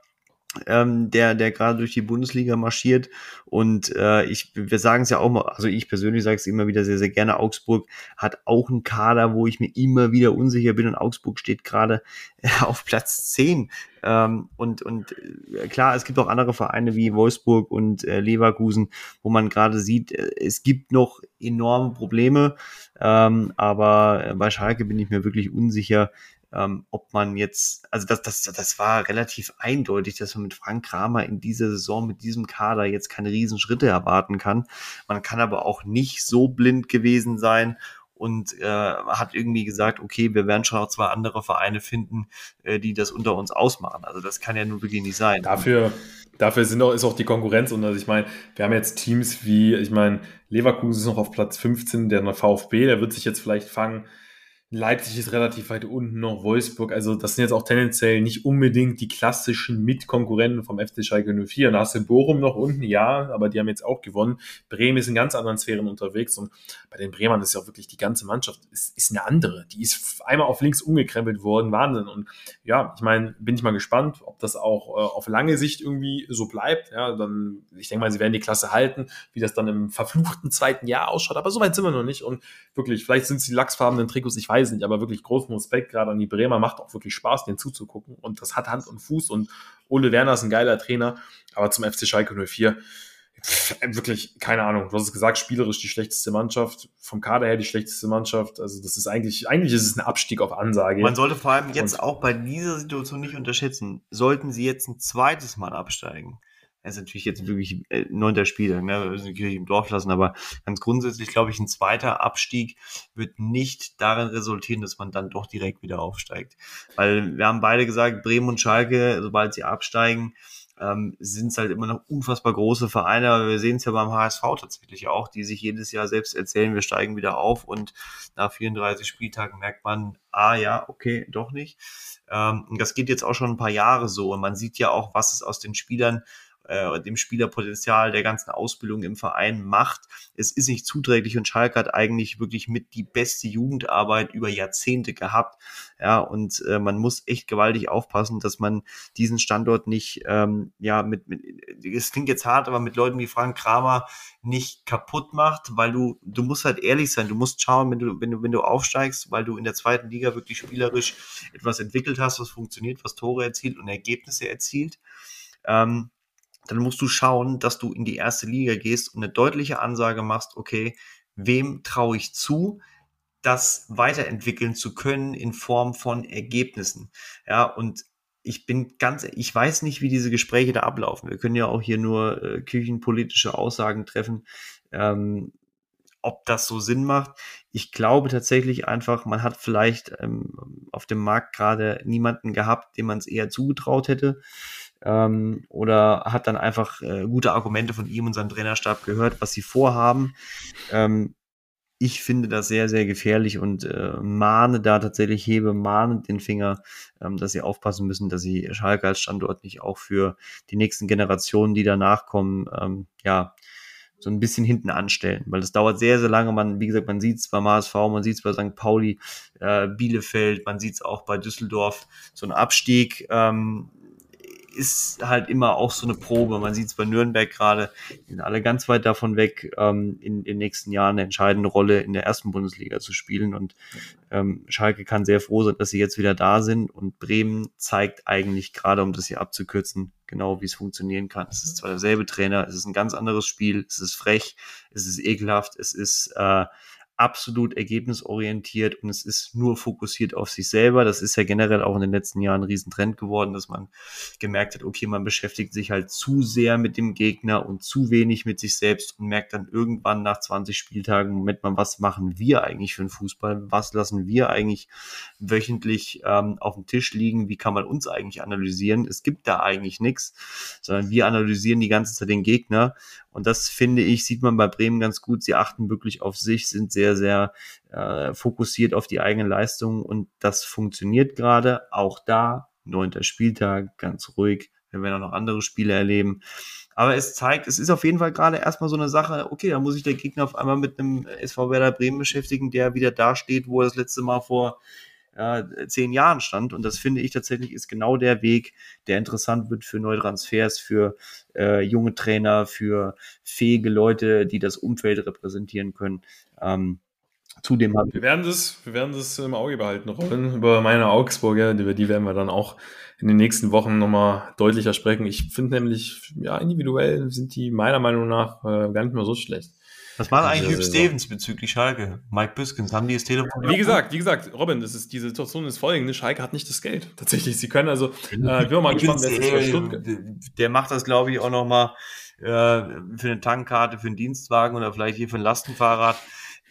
S2: ähm, der, der gerade durch die Bundesliga marschiert. Und äh, ich, wir sagen es ja auch mal, also ich persönlich sage es immer wieder sehr, sehr gerne, Augsburg hat auch einen Kader, wo ich mir immer wieder unsicher bin und Augsburg steht gerade auf Platz 10. Ähm, und, und äh, klar, es gibt auch andere Vereine wie Wolfsburg und äh, Leverkusen, wo man gerade sieht, äh, es gibt noch enorme Probleme. Ähm, aber bei Schalke bin ich mir wirklich unsicher, ähm, ob man jetzt, also das, das, das war relativ eindeutig, dass man mit Frank Kramer in dieser Saison mit diesem Kader jetzt keine Riesenschritte erwarten kann. Man kann aber auch nicht so blind gewesen sein und äh, hat irgendwie gesagt, okay, wir werden schon auch zwei andere Vereine finden, äh, die das unter uns ausmachen. Also das kann ja nur wirklich nicht sein.
S1: Dafür, dafür sind auch, ist auch die Konkurrenz und also ich meine, wir haben jetzt Teams wie, ich meine, Leverkusen ist noch auf Platz 15, der VfB, der wird sich jetzt vielleicht fangen, Leipzig ist relativ weit unten noch, Wolfsburg, also das sind jetzt auch tendenziell nicht unbedingt die klassischen Mitkonkurrenten vom FC Schalke 04. Da hast du Bochum noch unten, ja, aber die haben jetzt auch gewonnen. Bremen ist in ganz anderen Sphären unterwegs und bei den Bremern ist ja auch wirklich die ganze Mannschaft, ist, ist eine andere. Die ist einmal auf links umgekrempelt worden, Wahnsinn. Und ja, ich meine, bin ich mal gespannt, ob das auch äh, auf lange Sicht irgendwie so bleibt. Ja, dann, ich denke mal, sie werden die Klasse halten, wie das dann im verfluchten zweiten Jahr ausschaut, aber so weit sind wir noch nicht und wirklich, vielleicht sind es die lachsfarbenen Trikots, ich weiß weiß nicht, aber wirklich großen Respekt gerade an die Bremer. Macht auch wirklich Spaß, den zuzugucken. Und das hat Hand und Fuß. Und Ole Werner ist ein geiler Trainer. Aber zum FC Schalke 04, wirklich, keine Ahnung, du hast es gesagt, spielerisch die schlechteste Mannschaft, vom Kader her die schlechteste Mannschaft. Also das ist eigentlich, eigentlich ist es ein Abstieg auf Ansage.
S2: Man sollte vor allem jetzt und auch bei dieser Situation nicht unterschätzen. Sollten sie jetzt ein zweites Mal absteigen, er ist natürlich jetzt wirklich äh, neunter Spieler, ne? wir müssen die Kirche im Dorf lassen, aber ganz grundsätzlich glaube ich, ein zweiter Abstieg wird nicht darin resultieren, dass man dann doch direkt wieder aufsteigt. Weil wir haben beide gesagt, Bremen und Schalke, sobald sie absteigen, ähm, sind es halt immer noch unfassbar große Vereine, aber wir sehen es ja beim HSV tatsächlich auch, die sich jedes Jahr selbst erzählen, wir steigen wieder auf und nach 34 Spieltagen merkt man, ah ja, okay, doch nicht. Ähm, das geht jetzt auch schon ein paar Jahre so und man sieht ja auch, was es aus den Spielern äh, dem Spielerpotenzial der ganzen Ausbildung im Verein macht. Es ist nicht zuträglich und Schalke hat eigentlich wirklich mit die beste Jugendarbeit über Jahrzehnte gehabt. Ja, und äh, man muss echt gewaltig aufpassen, dass man diesen Standort nicht, ähm, ja, mit, mit, es klingt jetzt hart, aber mit Leuten wie Frank Kramer nicht kaputt macht, weil du, du musst halt ehrlich sein, du musst schauen, wenn du, wenn du, wenn du aufsteigst, weil du in der zweiten Liga wirklich spielerisch etwas entwickelt hast, was funktioniert, was Tore erzielt und Ergebnisse erzielt. Ähm, dann musst du schauen, dass du in die erste Liga gehst und eine deutliche Ansage machst, okay, wem traue ich zu, das weiterentwickeln zu können in Form von Ergebnissen. Ja, und ich bin ganz, ich weiß nicht, wie diese Gespräche da ablaufen. Wir können ja auch hier nur äh, kirchenpolitische Aussagen treffen, ähm, ob das so Sinn macht. Ich glaube tatsächlich einfach, man hat vielleicht ähm, auf dem Markt gerade niemanden gehabt, dem man es eher zugetraut hätte ähm, oder hat dann einfach äh, gute Argumente von ihm und seinem Trainerstab gehört, was sie vorhaben. Ähm, ich finde das sehr, sehr gefährlich und äh, mahne da tatsächlich, hebe mahne den Finger, ähm, dass sie aufpassen müssen, dass sie Schalke als Standort nicht auch für die nächsten Generationen, die danach kommen, ähm, ja, so ein bisschen hinten anstellen, weil das dauert sehr, sehr lange. Man, wie gesagt, man sieht es beim HSV, man sieht es bei St. Pauli, äh, Bielefeld, man sieht es auch bei Düsseldorf. So ein Abstieg ähm, ist halt immer auch so eine Probe. Man sieht es bei Nürnberg gerade, die sind alle ganz weit davon weg, ähm, in den nächsten Jahren eine entscheidende Rolle in der ersten Bundesliga zu spielen. Und ähm, Schalke kann sehr froh sein, dass sie jetzt wieder da sind. Und Bremen zeigt eigentlich gerade, um das hier abzukürzen, genau wie es funktionieren kann. Es ist zwar derselbe Trainer, es ist ein ganz anderes Spiel, es ist frech, es ist ekelhaft, es ist äh, absolut ergebnisorientiert und es ist nur fokussiert auf sich selber. Das ist ja generell auch in den letzten Jahren ein Riesentrend geworden, dass man gemerkt hat, okay, man beschäftigt sich halt zu sehr mit dem Gegner und zu wenig mit sich selbst und merkt dann irgendwann nach 20 Spieltagen, Moment mal, was machen wir eigentlich für einen Fußball? Was lassen wir eigentlich wöchentlich ähm, auf dem Tisch liegen? Wie kann man uns eigentlich analysieren? Es gibt da eigentlich nichts, sondern wir analysieren die ganze Zeit den Gegner und das finde ich, sieht man bei Bremen ganz gut. Sie achten wirklich auf sich, sind sehr, sehr äh, fokussiert auf die eigene Leistung und das funktioniert gerade. Auch da, neunter Spieltag, ganz ruhig. Wir werden auch noch andere Spiele erleben. Aber es zeigt, es ist auf jeden Fall gerade erstmal so eine Sache, okay, da muss sich der Gegner auf einmal mit einem SV Werder Bremen beschäftigen, der wieder da steht, wo er das letzte Mal vor äh, zehn Jahren stand. Und das finde ich tatsächlich ist genau der Weg, der interessant wird für neue Transfers, für äh, junge Trainer, für fähige Leute, die das Umfeld repräsentieren können. Ähm, Zudem haben
S1: wir werden das, wir werden das im Auge behalten, Robin. Über meine Augsburger, über die werden wir dann auch in den nächsten Wochen nochmal deutlicher sprechen. Ich finde nämlich, ja, individuell sind die meiner Meinung nach äh, gar nicht mehr so schlecht.
S2: Was war eigentlich Hugh Stevens bezüglich Schalke? Mike Biskins, haben die das Telefon?
S1: Wie gesagt, wie gesagt, Robin, das ist, die Situation ist folgende. Schalke hat nicht das Geld. Tatsächlich, sie können also, äh, ich bin mal gespannt, wer
S2: ist bei Stuttgart. Der macht das, glaube ich, auch nochmal äh, für eine Tankkarte, für einen Dienstwagen oder vielleicht hier für ein Lastenfahrrad.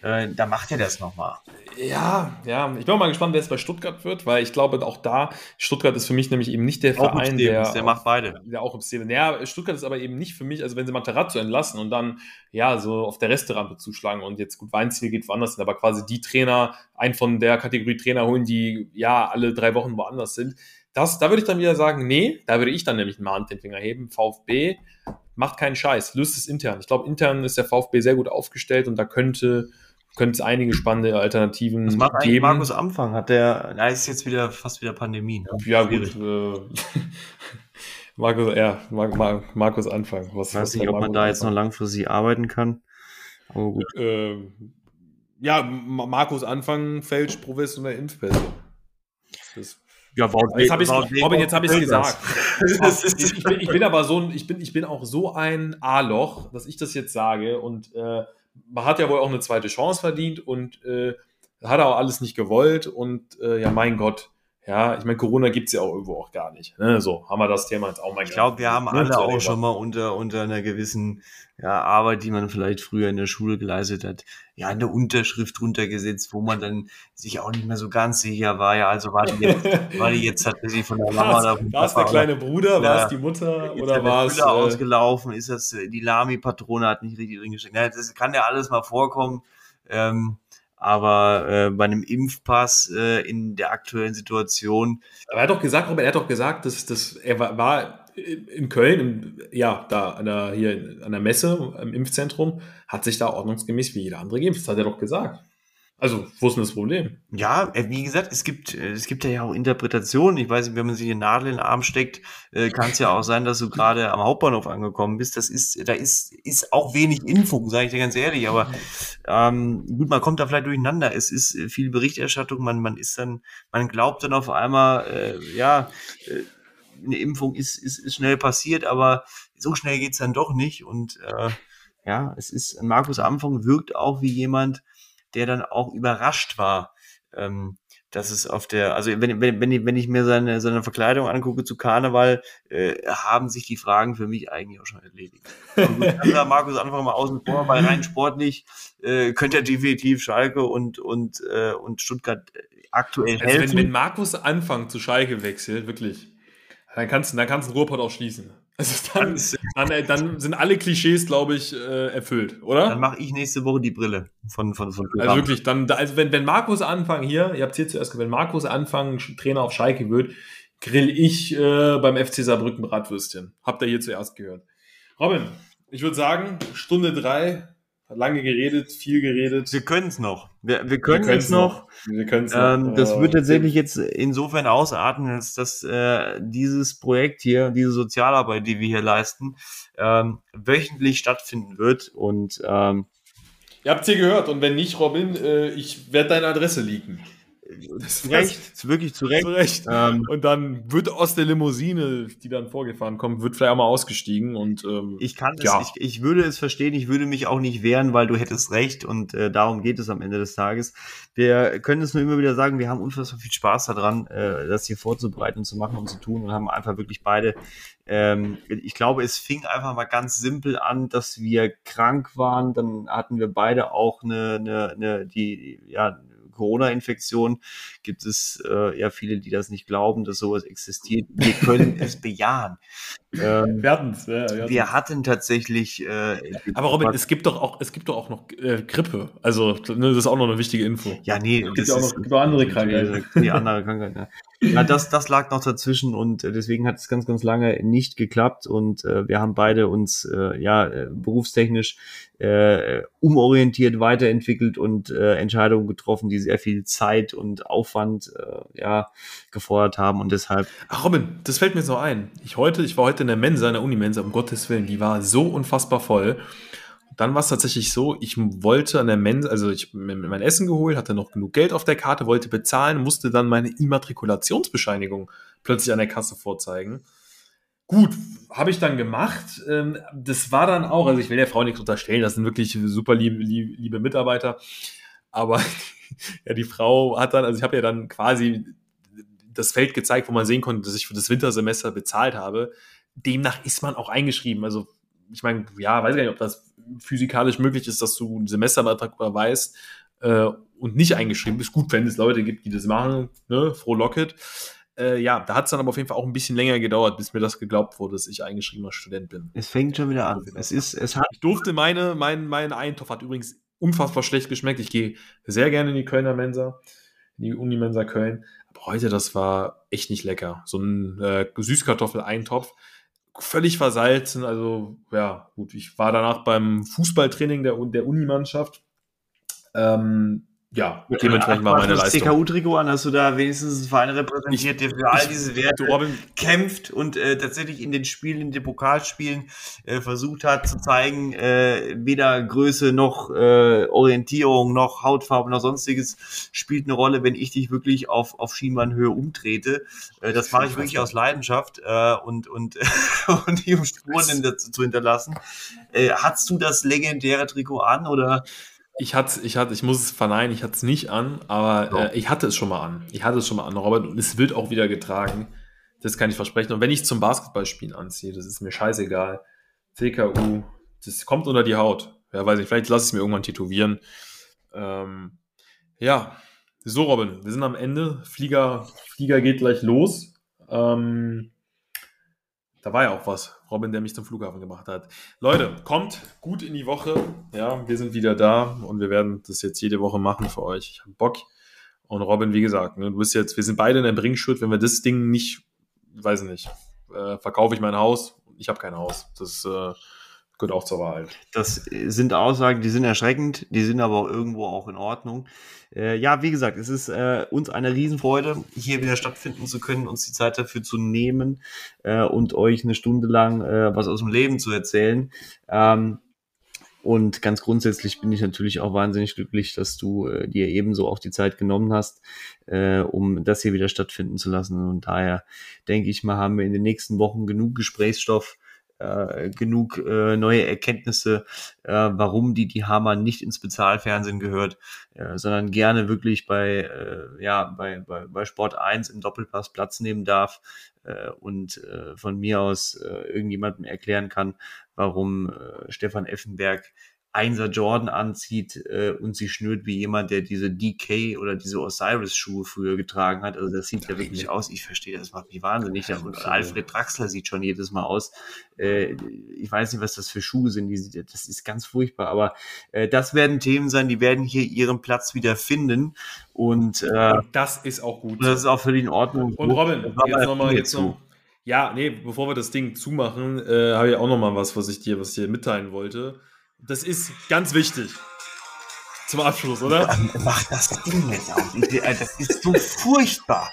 S2: Äh, da macht er das nochmal.
S1: Ja, ja. Ich bin mal gespannt, wer es bei Stuttgart wird, weil ich glaube auch da, Stuttgart ist für mich nämlich eben nicht der auch Verein, der.
S2: Der macht beide.
S1: Der auch im Szene. Ja, Stuttgart ist aber eben nicht für mich, also wenn sie Materazzo entlassen und dann, ja, so auf der Resterampe zuschlagen und jetzt gut, Weinziel geht woanders hin, aber quasi die Trainer, einen von der Kategorie Trainer holen, die ja alle drei Wochen woanders sind. Das, da würde ich dann wieder sagen, nee, da würde ich dann nämlich mal den Finger heben. VfB macht keinen Scheiß, löst es intern. Ich glaube, intern ist der VfB sehr gut aufgestellt und da könnte könnte es einige spannende Alternativen
S2: Was macht geben. Markus Anfang? Hat der, na, ist jetzt wieder fast wieder Pandemie.
S1: Ne? Ja, gut. Äh, Markus, ja, Mar Markus Anfang.
S2: Was, weiß nicht, ob Markus man da jetzt noch langfristig arbeiten kann.
S1: Aber gut. Äh, ja, Markus Anfang fälscht professionell Impfpässe. Ja, warum, jetzt habe ich Robin, jetzt habe ich es gesagt. ich, ich, bin, ich, bin, aber so ein, ich bin, ich bin auch so ein A-Loch, dass ich das jetzt sage und äh, man hat ja wohl auch eine zweite Chance verdient und äh, hat auch alles nicht gewollt und äh, ja, mein Gott, ja, ich meine, Corona gibt es ja auch irgendwo auch gar nicht. Ne? So, haben wir das Thema jetzt auch mal
S2: Ich glaube, wir haben ne? alle auch schon mal unter, unter einer gewissen ja, Arbeit, die man vielleicht früher in der Schule geleistet hat, ja, eine Unterschrift runtergesetzt, wo man dann sich auch nicht mehr so ganz sicher war. Ja, also war die jetzt, war die jetzt tatsächlich von der Mama
S1: oder War es der kleine Bruder, war es die Mutter oder war es. Äh,
S2: ausgelaufen, ist das, äh, die Lami-Patrone hat nicht richtig drin gesteckt. Ja, das kann ja alles mal vorkommen. Ähm, aber äh, bei einem Impfpass äh, in der aktuellen Situation.
S1: Aber er hat doch gesagt, Robert, er hat doch gesagt, dass, dass er war, war in Köln, im, ja, da an der, hier an der Messe im Impfzentrum, hat sich da ordnungsgemäß wie jeder andere geimpft. Das hat er doch gesagt. Also, wo ist denn das Problem?
S2: Ja, äh, wie gesagt, es gibt, äh, es gibt ja auch Interpretationen. Ich weiß nicht, wenn man sich eine Nadel in den Arm steckt, äh, kann es ja auch sein, dass du gerade am Hauptbahnhof angekommen bist. Das ist, da ist, ist auch wenig Info, sage ich dir ganz ehrlich. Aber ähm, gut, man kommt da vielleicht durcheinander. Es ist viel Berichterstattung, man, man ist dann, man glaubt dann auf einmal, äh, ja, eine Impfung ist, ist, ist schnell passiert, aber so schnell geht's dann doch nicht. Und äh, ja, es ist, Markus Anfang wirkt auch wie jemand, der dann auch überrascht war, ähm, dass es auf der, also wenn, wenn, wenn, ich, wenn ich mir seine, seine Verkleidung angucke zu Karneval, äh, haben sich die Fragen für mich eigentlich auch schon erledigt. Also, Markus Anfang mal außen vor, weil rein sportlich äh, könnte er definitiv Schalke und, und, äh, und Stuttgart aktuell also helfen.
S1: Wenn, wenn Markus Anfang zu Schalke wechselt, wirklich, dann kannst, dann kannst du den Ruhrpott auch schließen. Also dann, dann, äh, dann, sind alle Klischees, glaube ich, äh, erfüllt, oder?
S2: Dann mache ich nächste Woche die Brille von von von.
S1: Also wirklich, dann also wenn wenn Markus Anfang hier, ihr habt hier zuerst gehört, wenn Markus Anfang Trainer auf Schalke wird, grill ich äh, beim FC Saarbrücken Bratwürstchen. Habt ihr hier zuerst gehört. Robin, ich würde sagen Stunde drei lange geredet, viel geredet.
S2: Wir können es noch. Wir, wir können es noch. noch.
S1: Wir können es
S2: ähm, noch. Das wird tatsächlich jetzt insofern ausarten, dass, dass äh, dieses Projekt hier, diese Sozialarbeit, die wir hier leisten, ähm, wöchentlich stattfinden wird. Und ähm,
S1: ihr habt es hier gehört. Und wenn nicht, Robin, äh, ich werde deine Adresse leaken.
S2: Zu Recht, wirklich zu Recht. Zu Recht.
S1: Ähm, und dann wird aus der Limousine, die dann vorgefahren kommt, wird vielleicht auch mal ausgestiegen und ähm,
S2: ich kann ja. es, ich, ich würde es verstehen, ich würde mich auch nicht wehren, weil du hättest recht und äh, darum geht es am Ende des Tages. Wir können es nur immer wieder sagen, wir haben unfassbar viel Spaß daran, äh, das hier vorzubereiten, zu machen und zu tun und haben einfach wirklich beide ähm, ich glaube, es fing einfach mal ganz simpel an, dass wir krank waren. Dann hatten wir beide auch eine, eine, eine die, ja, Corona-Infektion gibt es äh, ja viele, die das nicht glauben, dass sowas existiert. Wir können es bejahen. Ähm, wir, hatten's, ja, wir, wir hatten tatsächlich. Äh,
S1: Aber Robin, es gibt doch auch, es gibt doch auch noch äh, Grippe. Also ne, das ist auch noch eine wichtige Info.
S2: Ja, nee,
S1: es gibt ja auch noch, andere Krankheiten.
S2: Die andere Krankheiten. Ja. Ja, das, das lag noch dazwischen und äh, deswegen hat es ganz, ganz lange nicht geklappt und äh, wir haben beide uns äh, ja äh, berufstechnisch äh, umorientiert, weiterentwickelt und äh, Entscheidungen getroffen, die sehr viel Zeit und Aufwand äh, ja gefordert haben und deshalb.
S1: Ach Robin, das fällt mir so ein. Ich heute, ich war heute in der Mensa, in der Unimensa, um Gottes Willen, die war so unfassbar voll. Dann war es tatsächlich so, ich wollte an der Mensa, also ich mein Essen geholt, hatte noch genug Geld auf der Karte, wollte bezahlen, musste dann meine Immatrikulationsbescheinigung plötzlich an der Kasse vorzeigen. Gut, habe ich dann gemacht. Ähm, das war dann auch, also ich will der Frau nichts unterstellen, das sind wirklich super liebe, liebe Mitarbeiter. Aber ja, die Frau hat dann, also ich habe ja dann quasi das Feld gezeigt, wo man sehen konnte, dass ich für das Wintersemester bezahlt habe. Demnach ist man auch eingeschrieben. Also ich meine, ja, weiß gar nicht, ob das physikalisch möglich ist, dass du einen Semesterbeitrag überweist äh, und nicht eingeschrieben bist. Gut, wenn es Leute gibt, die das machen, ne, frohlocket. Äh, ja, da hat es dann aber auf jeden Fall auch ein bisschen länger gedauert, bis mir das geglaubt wurde, dass ich eingeschriebener Student bin.
S2: Es fängt schon wieder an.
S1: Es ist, es hat. Ich durfte meine, mein, mein Eintopf hat übrigens unfassbar schlecht geschmeckt. Ich gehe sehr gerne in die Kölner Mensa, in die Unimensa Köln. Aber heute, das war echt nicht lecker. So ein äh, Süßkartoffel-Eintopf. Völlig versalzen. Also, ja, gut. Ich war danach beim Fußballtraining der, der Unimannschaft. Ähm, ja,
S2: dementsprechend war meine Leistung. CKU-Trikot an, hast du da wenigstens einen Verein repräsentiert, der für all diese Werte Robin, kämpft und äh, tatsächlich in den Spielen, in den Pokalspielen äh, versucht hat zu zeigen, äh, weder Größe noch äh, Orientierung noch Hautfarbe noch sonstiges spielt eine Rolle, wenn ich dich wirklich auf, auf Schienbeinhöhe umtrete. Äh, das mache ich wirklich aus Leidenschaft äh, und, und, und die um Spuren dazu zu hinterlassen. Äh, hast du das legendäre Trikot an oder
S1: ich hatte, ich hatte, ich muss es verneinen, ich hatte es nicht an, aber oh. äh, ich hatte es schon mal an. Ich hatte es schon mal an, Robert, und es wird auch wieder getragen. Das kann ich versprechen. Und wenn ich zum Basketballspielen anziehe, das ist mir scheißegal. CKU, das kommt unter die Haut. Ja, weiß ich, vielleicht lasse ich es mir irgendwann tätowieren. Ähm, ja, so Robin, wir sind am Ende. Flieger, Flieger geht gleich los. Ähm, da war ja auch was. Robin, der mich zum Flughafen gemacht hat. Leute, kommt gut in die Woche. Ja, wir sind wieder da und wir werden das jetzt jede Woche machen für euch. Ich habe Bock. Und Robin, wie gesagt, ne, du bist jetzt, wir sind beide in der Bringschuld. Wenn wir das Ding nicht, weiß nicht, äh, verkaufe ich mein Haus. Ich habe kein Haus. Das äh, gehört auch zur Wahrheit.
S2: Das sind Aussagen, die sind erschreckend, die sind aber irgendwo auch in Ordnung. Äh, ja, wie gesagt, es ist äh, uns eine Riesenfreude, hier wieder stattfinden zu können, uns die Zeit dafür zu nehmen äh, und euch eine Stunde lang äh, was aus dem Leben zu erzählen. Ähm, und ganz grundsätzlich bin ich natürlich auch wahnsinnig glücklich, dass du äh, dir ebenso auch die Zeit genommen hast, äh, um das hier wieder stattfinden zu lassen. Und daher denke ich mal, haben wir in den nächsten Wochen genug Gesprächsstoff, äh, genug äh, neue Erkenntnisse, äh, warum die die Hammer nicht ins Bezahlfernsehen gehört, äh, sondern gerne wirklich bei äh, ja bei, bei, bei Sport 1 im Doppelpass Platz nehmen darf äh, und äh, von mir aus äh, irgendjemandem erklären kann, warum äh, Stefan Effenberg Einser Jordan anzieht äh, und sie schnürt wie jemand, der diese DK oder diese Osiris-Schuhe früher getragen hat. Also das sieht ja wirklich aus. Ich verstehe, das macht mich wahnsinnig. Und Alfred Draxler sieht schon jedes Mal aus. Äh, ich weiß nicht, was das für Schuhe sind. Die, das ist ganz furchtbar. Aber äh, das werden Themen sein, die werden hier ihren Platz wieder finden. Und äh,
S1: das ist auch gut.
S2: Das ist auch völlig in Ordnung.
S1: Und Robin, jetzt nochmal jetzt noch. Ja, nee, bevor wir das Ding zumachen, äh, habe ich auch noch mal was, was ich dir, was ich dir mitteilen wollte. Das ist ganz wichtig. Zum Abschluss, oder?
S2: Mach das Ding nicht auf. Äh, das ist so furchtbar.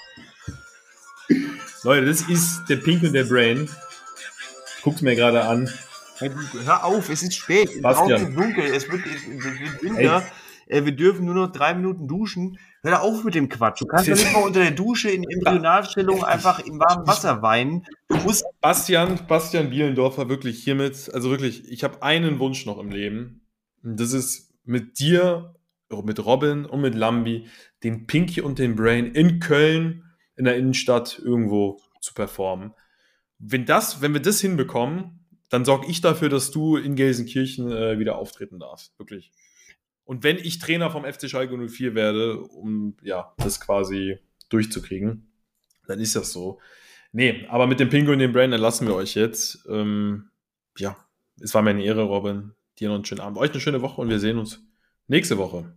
S1: Leute, das ist der Pink und der Brain. Guckt mir gerade an.
S2: Hör auf, es ist spät.
S1: Bastian.
S2: Es ist dunkel, es wird, es wird winter. Äh, wir dürfen nur noch drei Minuten duschen. Hör da auf mit dem Quatsch. Du kannst doch nicht mal unter der Dusche in Embryonalstellung einfach im warmen Wasser weinen. Du musst.
S1: Bastian, Bastian Bielendorfer, wirklich hiermit, also wirklich, ich habe einen Wunsch noch im Leben. Und das ist mit dir, mit Robin und mit Lambi, den Pinky und den Brain in Köln in der Innenstadt irgendwo zu performen. Wenn das, wenn wir das hinbekommen, dann sorge ich dafür, dass du in Gelsenkirchen äh, wieder auftreten darfst. Wirklich. Und wenn ich Trainer vom FC Schalke 04 werde, um ja, das quasi durchzukriegen, dann ist das so. Nee, aber mit dem Pingo und dem Brain entlassen wir euch jetzt. Ähm, ja, es war mir eine Ehre, Robin. Dir noch einen schönen Abend. Euch eine schöne Woche und wir sehen uns nächste Woche.